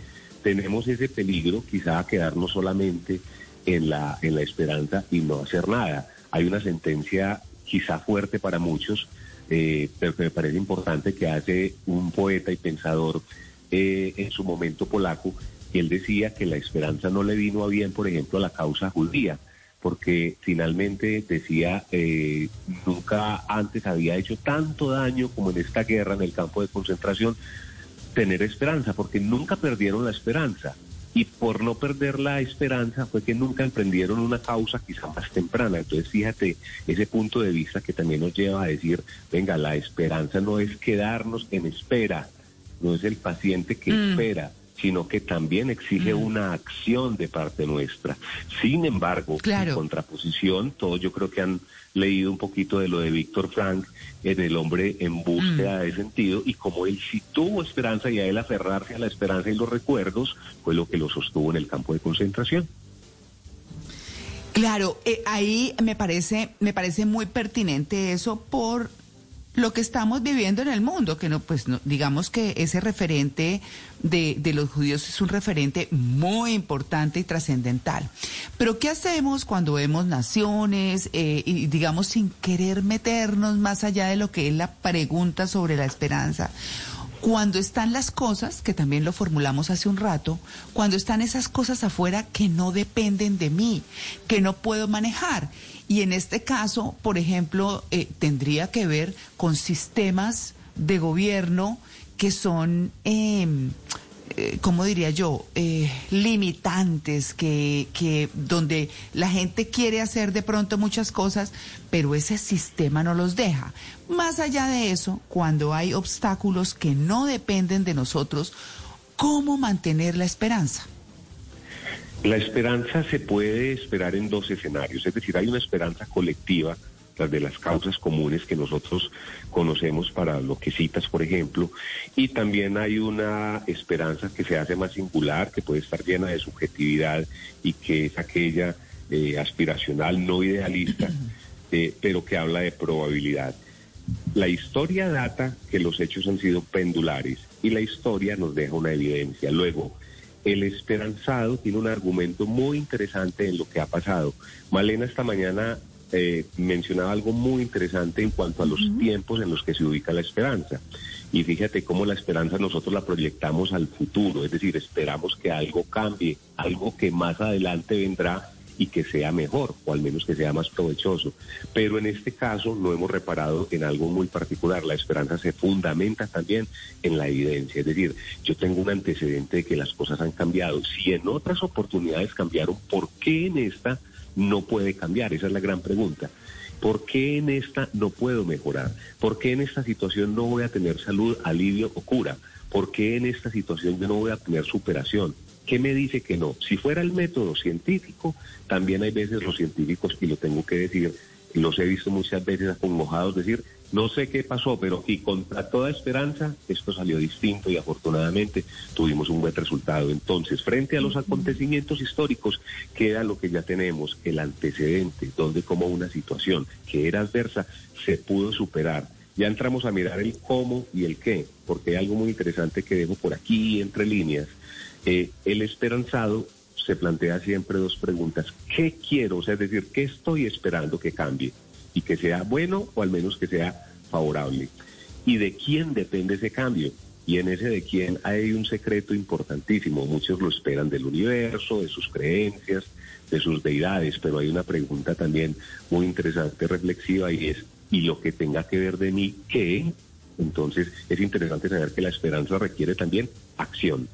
tenemos ese peligro quizá a quedarnos solamente en la, en la esperanza y no hacer nada. Hay una sentencia quizá fuerte para muchos, eh, pero que me parece importante que hace un poeta y pensador eh, en su momento polaco, y él decía que la esperanza no le vino a bien, por ejemplo, a la causa judía porque finalmente decía, eh, nunca antes había hecho tanto daño como en esta guerra en el campo de concentración, tener esperanza, porque nunca perdieron la esperanza. Y por no perder la esperanza fue que nunca emprendieron una causa quizá más temprana. Entonces fíjate ese punto de vista que también nos lleva a decir, venga, la esperanza no es quedarnos en espera, no es el paciente que mm. espera sino que también exige mm. una acción de parte nuestra. Sin embargo, claro. en contraposición, todos yo creo que han leído un poquito de lo de Víctor Frank en El hombre en búsqueda mm. de sentido y como él sí tuvo esperanza y a él aferrarse a la esperanza y los recuerdos fue lo que lo sostuvo en el campo de concentración. Claro, eh, ahí me parece, me parece muy pertinente eso por lo que estamos viviendo en el mundo, que no, pues no, digamos que ese referente de, los judíos es un referente muy importante y trascendental. Pero ¿qué hacemos cuando vemos naciones eh, y digamos sin querer meternos más allá de lo que es la pregunta sobre la esperanza? Cuando están las cosas, que también lo formulamos hace un rato, cuando están esas cosas afuera que no dependen de mí, que no puedo manejar. Y en este caso, por ejemplo, eh, tendría que ver con sistemas de gobierno que son... Eh, eh, ¿cómo diría yo? Eh, limitantes, que, que donde la gente quiere hacer de pronto muchas cosas, pero ese sistema no los deja. Más allá de eso, cuando hay obstáculos que no dependen de nosotros, ¿cómo mantener la esperanza? La esperanza se puede esperar en dos escenarios, es decir, hay una esperanza colectiva las de las causas comunes que nosotros conocemos para lo que citas, por ejemplo, y también hay una esperanza que se hace más singular, que puede estar llena de subjetividad y que es aquella eh, aspiracional, no idealista, eh, pero que habla de probabilidad. La historia data que los hechos han sido pendulares y la historia nos deja una evidencia. Luego, el esperanzado tiene un argumento muy interesante en lo que ha pasado. Malena esta mañana eh, mencionaba algo muy interesante en cuanto a los uh -huh. tiempos en los que se ubica la esperanza. Y fíjate cómo la esperanza nosotros la proyectamos al futuro, es decir, esperamos que algo cambie, algo que más adelante vendrá y que sea mejor, o al menos que sea más provechoso. Pero en este caso no hemos reparado en algo muy particular. La esperanza se fundamenta también en la evidencia. Es decir, yo tengo un antecedente de que las cosas han cambiado. Si en otras oportunidades cambiaron, ¿por qué en esta no puede cambiar? Esa es la gran pregunta. ¿Por qué en esta no puedo mejorar? ¿Por qué en esta situación no voy a tener salud, alivio o cura? ¿Por qué en esta situación no voy a tener superación? ¿Qué me dice que no? Si fuera el método científico, también hay veces los científicos, y lo tengo que decir, los he visto muchas veces acongojados decir, no sé qué pasó, pero y contra toda esperanza, esto salió distinto y afortunadamente tuvimos un buen resultado. Entonces, frente a los acontecimientos históricos, queda lo que ya tenemos, el antecedente, donde como una situación que era adversa se pudo superar. Ya entramos a mirar el cómo y el qué, porque hay algo muy interesante que dejo por aquí entre líneas Eh, el esperanzado se plantea siempre dos preguntas. ¿Qué quiero? O sea, es decir, ¿qué estoy esperando que cambie? Y que sea bueno o al menos que sea favorable. ¿Y de quién depende ese cambio? Y en ese de quién hay un secreto importantísimo. Muchos lo esperan del universo, de sus creencias, de sus deidades, pero hay una pregunta también muy interesante, reflexiva, y es, ¿y lo que tenga que ver de mí qué? Entonces es interesante saber que la esperanza requiere también acción.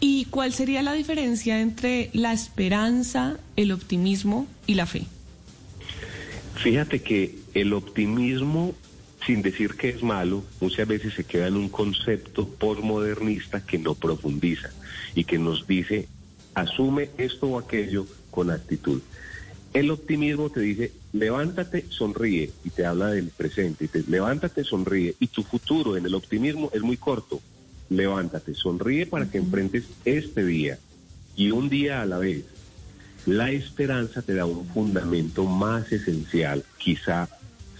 ¿Y cuál sería la diferencia entre la esperanza, el optimismo y la fe? Fíjate que el optimismo, sin decir que es malo, muchas veces se queda en un concepto postmodernista que no profundiza y que nos dice, asume esto o aquello con actitud. El optimismo te dice, levántate, sonríe, y te habla del presente, y te, levántate, sonríe, y tu futuro en el optimismo es muy corto. Levántate, sonríe para que enfrentes este día y un día a la vez. La esperanza te da un fundamento más esencial, quizá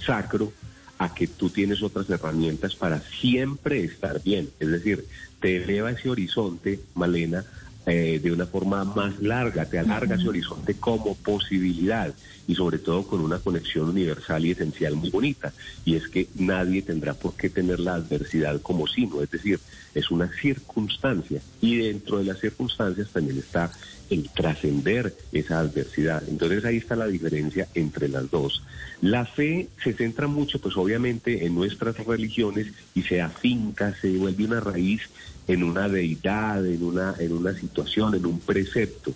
sacro, a que tú tienes otras herramientas para siempre estar bien. Es decir, te eleva ese horizonte, Malena, eh, de una forma más larga, te alarga ese horizonte como posibilidad y sobre todo con una conexión universal y esencial muy bonita. Y es que nadie tendrá por qué tener la adversidad como sino, es decir, es una circunstancia y dentro de las circunstancias también está el trascender esa adversidad. Entonces ahí está la diferencia entre las dos. La fe se centra mucho, pues obviamente, en nuestras religiones y se afinca, se vuelve una raíz en una deidad, en una, en una situación, en un precepto.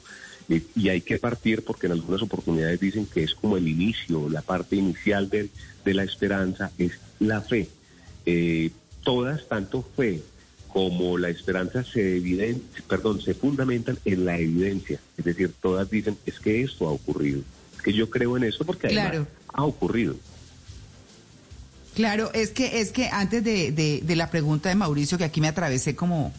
Eh, Y hay que partir porque en algunas oportunidades dicen que es como el inicio, la parte inicial de, de la esperanza es la fe. Eh, todas, tanto fe como la esperanza se eviden, perdón, se fundamentan en la evidencia. Es decir, todas dicen, es que esto ha ocurrido. Es que yo creo en esto porque además Claro. ha ocurrido. Claro, es que, es que antes de, de- de la pregunta de Mauricio, que aquí me atravesé como,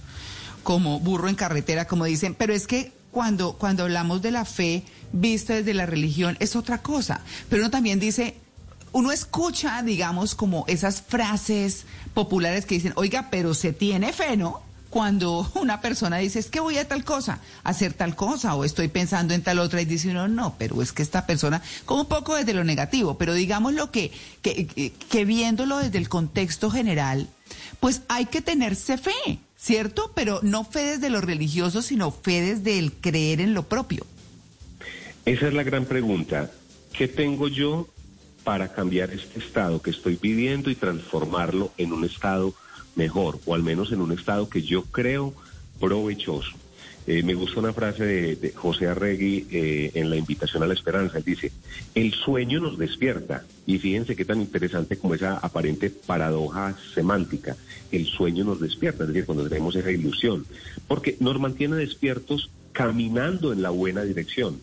como burro en carretera, como dicen, pero es que cuando, cuando hablamos de la fe vista desde la religión es otra cosa. Pero uno también dice, uno escucha, digamos, como esas frases populares que dicen, oiga, pero se tiene fe, ¿no? Cuando una persona dice, es que voy a tal cosa, hacer tal cosa, o estoy pensando en tal otra, y dice uno, no, pero es que esta persona, como un poco desde lo negativo, pero digamos lo que, que, que- que viéndolo desde el contexto general, pues hay que tenerse fe, ¿cierto? Pero no fe desde lo religioso, sino fe desde el creer en lo propio. Esa es la gran pregunta. ¿Qué tengo yo para cambiar este estado que estoy viviendo y transformarlo en un estado mejor, o al menos en un estado que yo creo provechoso? Eh, me gusta una frase de, de José Arregui eh, en la invitación a la esperanza. Él dice, el sueño nos despierta. Y fíjense qué tan interesante como esa aparente paradoja semántica. El sueño nos despierta, es decir, cuando tenemos esa ilusión. Porque nos mantiene despiertos caminando en la buena dirección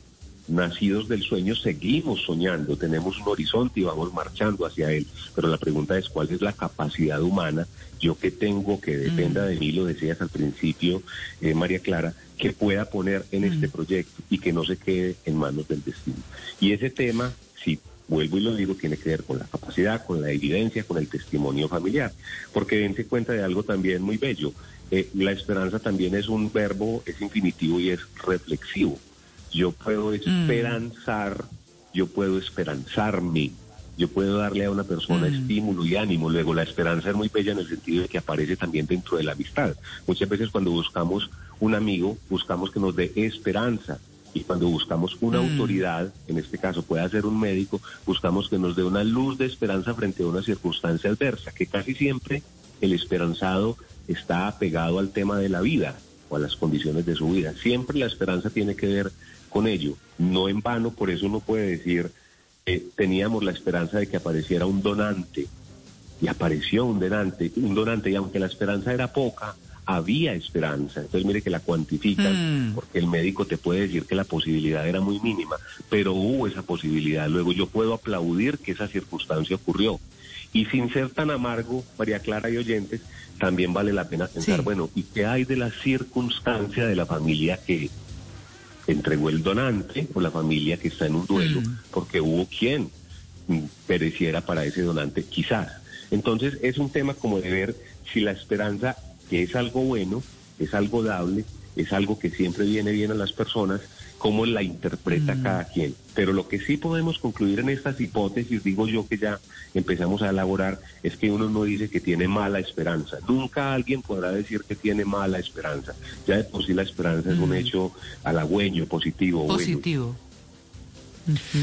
nacidos del sueño, seguimos soñando, tenemos un horizonte y vamos marchando hacia él. Pero la pregunta es cuál es la capacidad humana, yo que tengo, que dependa de mí, lo decías al principio, eh, María Clara, que pueda poner en este proyecto y que no se quede en manos del destino. Y ese tema, si vuelvo y lo digo, tiene que ver con la capacidad, con la evidencia, con el testimonio familiar. Porque dense cuenta de algo también muy bello. Eh, la esperanza también es un verbo, es infinitivo y es reflexivo. Yo puedo esperanzar, yo puedo esperanzarme, yo puedo darle a una persona estímulo y ánimo. Luego, la esperanza es muy bella en el sentido de que aparece también dentro de la amistad. Muchas veces cuando buscamos un amigo, buscamos que nos dé esperanza. Y cuando buscamos una autoridad, en este caso puede ser un médico, buscamos que nos dé una luz de esperanza frente a una circunstancia adversa, que casi siempre el esperanzado está apegado al tema de la vida o a las condiciones de su vida. Siempre la esperanza tiene que ver con ello. No en vano, por eso uno puede decir, eh, teníamos la esperanza de que apareciera un donante y apareció un donante, un donante y aunque la esperanza era poca, había esperanza. Entonces mire que la cuantifican porque el médico te puede decir que la posibilidad era muy mínima, pero hubo esa posibilidad. Luego yo puedo aplaudir que esa circunstancia ocurrió. Y sin ser tan amargo, María Clara y oyentes, también vale la pena pensar, bueno, ¿y qué hay de la circunstancia de la familia que entregó el donante o la familia que está en un duelo? Porque hubo quien mm, pereciera para ese donante, quizás. Entonces es un tema como de ver si la esperanza, que es algo bueno, es algo dable, es algo que siempre viene bien a las personas, cómo la interpreta Mm. cada quien. Pero lo que sí podemos concluir en estas hipótesis, digo yo que ya empezamos a elaborar, es que uno no dice que tiene mala esperanza. Nunca alguien podrá decir que tiene mala esperanza. Ya de por sí la esperanza es un hecho halagüeño, positivo. bueno. Positivo.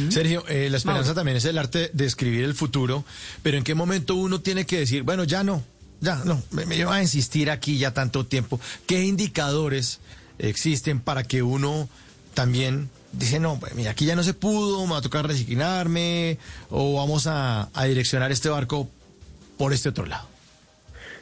Sergio, eh, la esperanza Mauro. también es el arte de escribir el futuro, pero ¿en qué momento uno tiene que decir, bueno, ya no, ya no, me, me va a insistir aquí ya tanto tiempo? ¿Qué indicadores existen para que uno también dice, no, pues, mira, aquí ya no se pudo, me va a tocar resignarme o vamos a, direccionar este barco por este otro lado?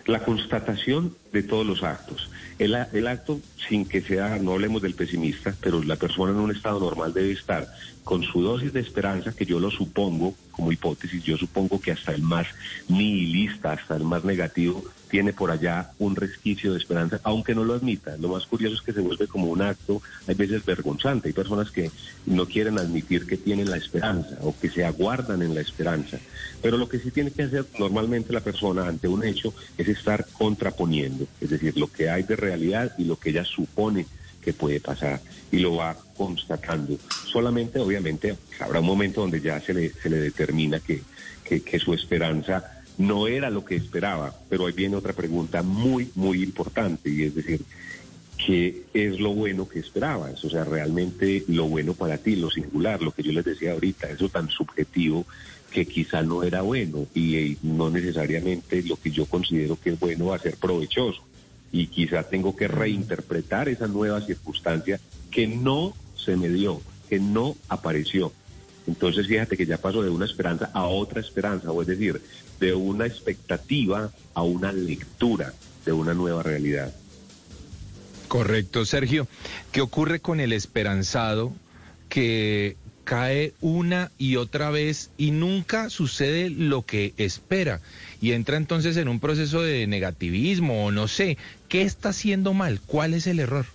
La constatación de todos los actos. El, el acto, sin que sea, no hablemos del pesimista, pero la persona en un estado normal debe estar con su dosis de esperanza, que yo lo supongo como hipótesis, yo supongo que hasta el más nihilista, hasta el más negativo, tiene por allá un resquicio de esperanza, aunque no lo admita. Lo más curioso es que se vuelve como un acto, hay veces vergonzante. Hay personas que no quieren admitir que tienen la esperanza o que se aguardan en la esperanza. Pero lo que sí tiene que hacer normalmente la persona ante un hecho es estar contraponiendo, es decir, lo que hay de realidad y lo que ella supone que puede pasar y lo va constatando. Solamente, obviamente, habrá un momento donde ya se le, se le determina que, que, que su esperanza no era lo que esperaba, pero ahí viene otra pregunta muy, muy importante y es decir, ¿qué es lo bueno que esperabas? O sea, realmente lo bueno para ti, lo singular, lo que yo les decía ahorita, eso tan subjetivo que quizá no era bueno y, eh, no necesariamente lo que yo considero que es bueno va a ser provechoso y quizá tengo que reinterpretar esa nueva circunstancia que no se me dio, que no apareció. Entonces fíjate que ya paso de una esperanza a otra esperanza, o es decir, de una expectativa a una lectura de una nueva realidad. Correcto, Sergio. ¿Qué ocurre con el esperanzado que cae una y otra vez y nunca sucede lo que espera? Y entra entonces en un proceso de negativismo o no sé. ¿Qué está haciendo mal? ¿Cuál es el error?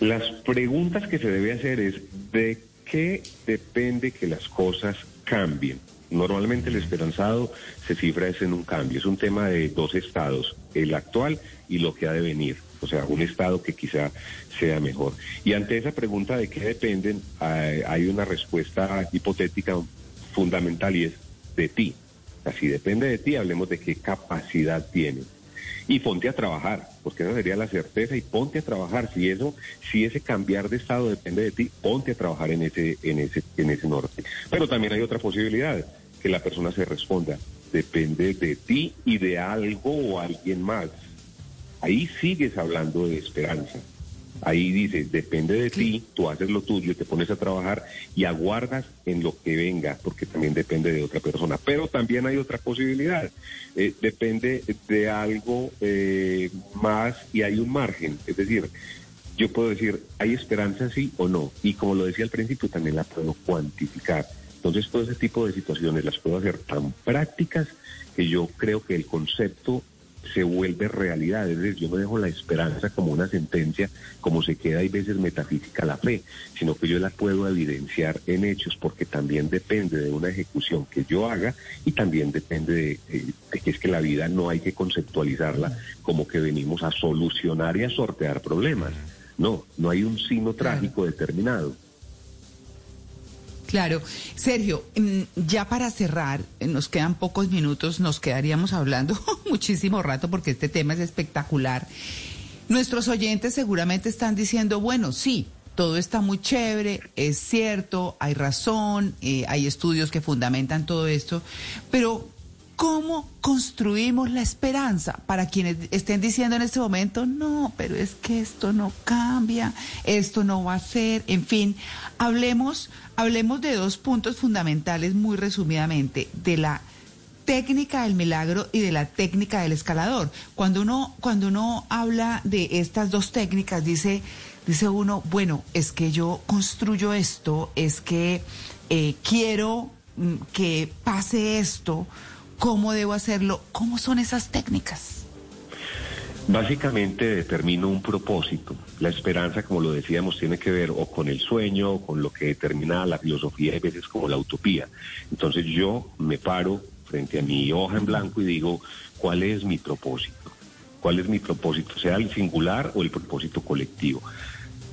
Las preguntas que se debe hacer es de qué depende que las cosas cambien. Normalmente el esperanzado se cifra es en un cambio, es un tema de dos estados, el actual y lo que ha de venir, o sea, un estado que quizá sea mejor. Y ante esa pregunta de qué dependen, hay una respuesta hipotética fundamental y es de ti. Así depende de ti, hablemos de qué capacidad tienes y ponte a trabajar, porque esa sería la certeza y ponte a trabajar. Si eso, si ese cambiar de estado depende de ti, ponte a trabajar en ese, en ese, en ese norte. Pero también hay otra posibilidad, que la persona se responda, depende de ti y de algo o alguien más. Ahí sigues hablando de esperanza. Ahí dices, depende de ti, tú haces lo tuyo, te pones a trabajar y aguardas en lo que venga, porque también depende de otra persona. Pero también hay otra posibilidad, eh, depende de algo eh, más y hay un margen. Es decir, yo puedo decir, ¿hay esperanza sí o no? Y como lo decía al principio, también la puedo cuantificar. Entonces, todo ese tipo de situaciones las puedo hacer tan prácticas que yo creo que el concepto se vuelve realidad. Es decir, yo no dejo la esperanza como una sentencia, como se queda hay veces metafísica la fe, sino que yo la puedo evidenciar en hechos porque también depende de una ejecución que yo haga y también depende de, eh, de que es que la vida no hay que conceptualizarla como que venimos a solucionar y a sortear problemas. No, no hay un sino trágico determinado. Claro. Sergio, mm, ya para cerrar, eh, nos quedan pocos minutos, nos quedaríamos hablando muchísimo rato porque este tema es espectacular. Nuestros oyentes seguramente están diciendo, bueno, sí, todo está muy chévere, es cierto, hay razón, eh, hay estudios que fundamentan todo esto, pero ¿cómo construimos la esperanza para quienes estén diciendo en este momento, no, pero es que esto no cambia, esto no va a ser, en fin, hablemos, hablemos de dos puntos fundamentales muy resumidamente, de la técnica del milagro y de la técnica del escalador. Cuando uno, cuando uno habla de estas dos técnicas, dice, dice uno, bueno, es que yo construyo esto, es que eh, quiero mm, que pase esto, ¿cómo debo hacerlo? ¿Cómo son esas técnicas? Básicamente determino un propósito. La esperanza, como lo decíamos, tiene que ver o con el sueño, o con lo que determina la filosofía, a veces como la utopía. Entonces yo me paro frente a mi hoja en blanco y digo, ¿cuál es mi propósito? cuál es mi propósito, sea el singular o el propósito colectivo.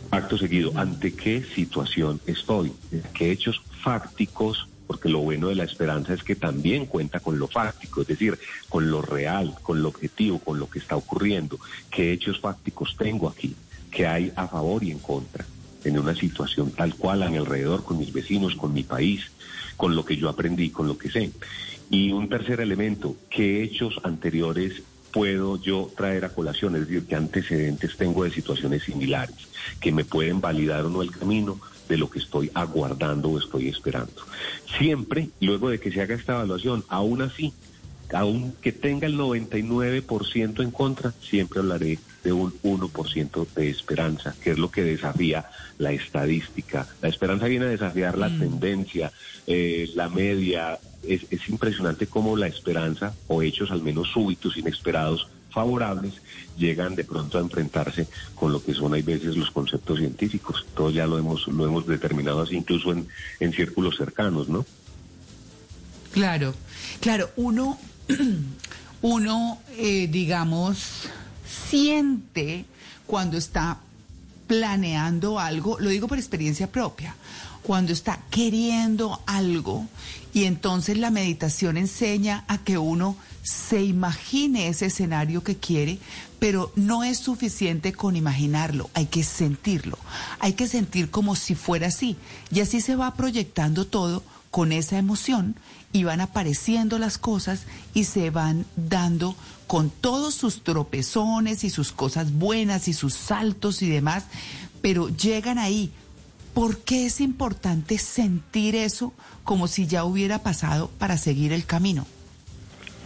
Acto seguido, ¿ante qué situación estoy? ¿Qué hechos fácticos? Porque lo bueno de la esperanza es que también cuenta con lo fáctico, es decir, con lo real, con lo objetivo, con lo que está ocurriendo. ¿Qué hechos fácticos tengo aquí? ¿Qué hay a favor y en contra? En una situación tal cual a mi alrededor, con mis vecinos, con mi país, con lo que yo aprendí, con lo que sé. Y un tercer elemento, ¿qué hechos anteriores puedo yo traer a colación? Es decir, ¿qué antecedentes tengo de situaciones similares que me pueden validar o no el camino de lo que estoy aguardando o estoy esperando? Siempre, luego de que se haga esta evaluación, aún así, aunque tenga el 99% en contra, siempre hablaré de un 1% de esperanza, que es lo que desafía la estadística. La esperanza viene a desafiar la tendencia, eh, la media. Es, es impresionante cómo la esperanza, o hechos al menos súbitos, inesperados, favorables, llegan de pronto a enfrentarse con lo que son, hay veces, los conceptos científicos. Todos ya lo hemos, lo hemos determinado así, incluso en, en círculos cercanos, ¿no? Claro, claro, uno, uno, eh, digamos, siente cuando está planeando algo, lo digo por experiencia propia, cuando está queriendo algo y entonces la meditación enseña a que uno se imagine ese escenario que quiere, pero no es suficiente con imaginarlo, hay que sentirlo, hay que sentir como si fuera así y así se va proyectando todo con esa emoción y van apareciendo las cosas y se van dando con todos sus tropezones y sus cosas buenas y sus saltos y demás, pero llegan ahí. ¿Por qué es importante sentir eso como si ya hubiera pasado para seguir el camino?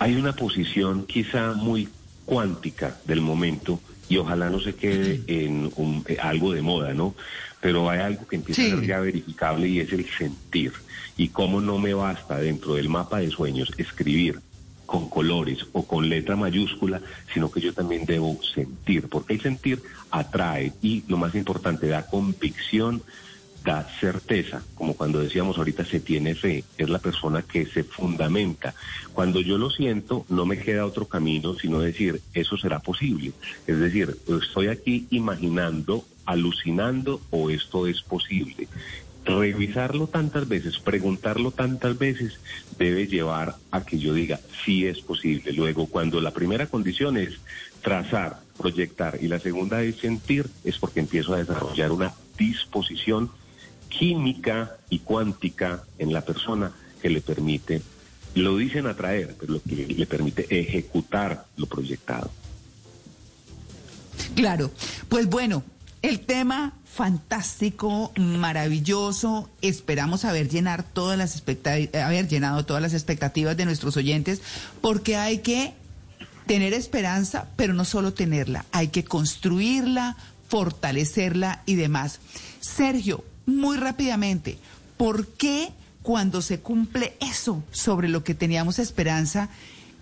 Hay una posición quizá muy cuántica del momento y ojalá no se quede en un- eh, algo de moda, ¿no? Pero hay algo que empieza a ser ya verificable y es el sentir. Y cómo no me basta dentro del mapa de sueños escribir con colores o con letra mayúscula, sino que yo también debo sentir, porque el sentir atrae y lo más importante da convicción, da certeza, como cuando decíamos ahorita se tiene fe, es la persona que se fundamenta. Cuando yo lo siento, no me queda otro camino sino decir, eso será posible. Es decir, estoy aquí imaginando, alucinando o esto es posible. Revisarlo tantas veces, preguntarlo tantas veces, debe llevar a que yo diga, sí es posible. Luego, cuando la primera condición es trazar, proyectar y la segunda es sentir, es porque empiezo a desarrollar una disposición química y cuántica en la persona que le permite, lo dicen atraer, pero lo que le permite ejecutar lo proyectado. Claro, pues bueno, el tema fantástico, maravilloso. Esperamos haber llenar todas las haber llenado todas las expectativas de nuestros oyentes, porque hay que tener esperanza, pero no solo tenerla, hay que construirla, fortalecerla y demás. Sergio, muy rápidamente, ¿por qué cuando se cumple eso sobre lo que teníamos esperanza,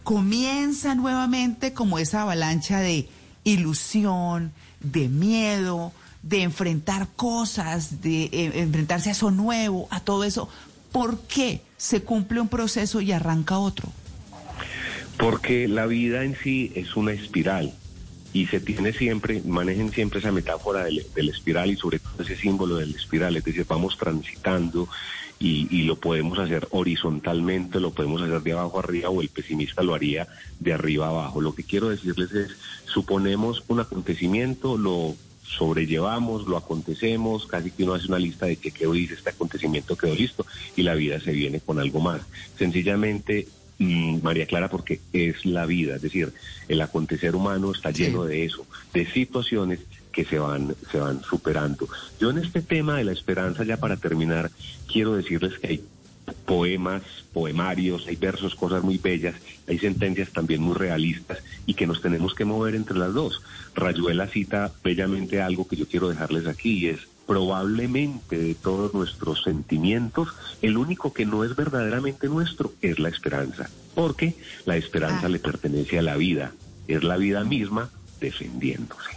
comienza nuevamente como esa avalancha de ilusión, de miedo, de enfrentar cosas, de eh, enfrentarse a eso nuevo, a todo eso? ¿Por qué se cumple un proceso y arranca otro? Porque la vida en sí es una espiral y se tiene siempre, manejen siempre esa metáfora del, espiral y sobre todo ese símbolo del espiral, es decir, vamos transitando y, y lo podemos hacer horizontalmente, lo podemos hacer de abajo arriba o el pesimista lo haría de arriba abajo. Lo que quiero decirles es, suponemos un acontecimiento, lo sobrellevamos, lo acontecemos, casi que uno hace una lista de que quedó dice este acontecimiento quedó listo y la vida se viene con algo más. Sencillamente, María Clara, porque es la vida, es decir, el acontecer humano está lleno de eso, de situaciones que se van, se van superando. Yo en este tema de la esperanza, ya para terminar, quiero decirles que hay poemas, poemarios, hay versos, cosas muy bellas, hay sentencias también muy realistas y que nos tenemos que mover entre las dos. Rayuela cita bellamente algo que yo quiero dejarles aquí y es probablemente de todos nuestros sentimientos, el único que no es verdaderamente nuestro es la esperanza, porque la esperanza le pertenece a la vida, es la vida misma defendiéndose.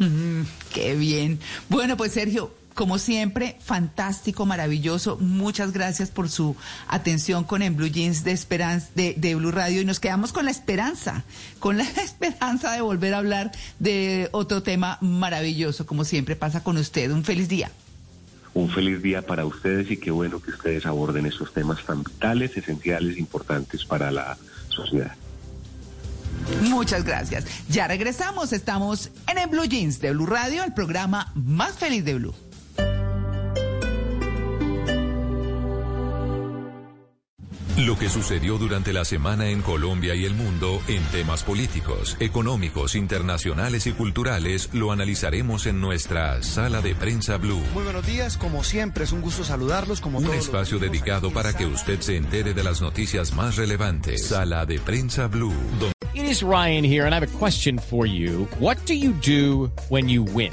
Mm, qué bien. Bueno, pues Sergio, como siempre, fantástico, maravilloso. Muchas gracias por su atención con En Blue Jeans de, Esperanza, de, de Blue Radio y nos quedamos con la esperanza, con la esperanza de volver a hablar de otro tema maravilloso, como siempre pasa con usted. Un feliz día. Un feliz día para ustedes y qué bueno que ustedes aborden esos temas tan vitales, esenciales, importantes para la sociedad. Muchas gracias. Ya regresamos. Estamos en el Blue Jeans de Blue Radio, el programa más feliz de Blue. Lo que sucedió durante la semana en Colombia y el mundo en temas políticos, económicos, internacionales y culturales lo analizaremos en nuestra Sala de Prensa Blue. Muy buenos días, como siempre es un gusto saludarlos como Un todos espacio dedicado para que usted se entere de las noticias más relevantes. Sala de Prensa Blue. donde It is Ryan here, and I have a question for you. What do you do when you win?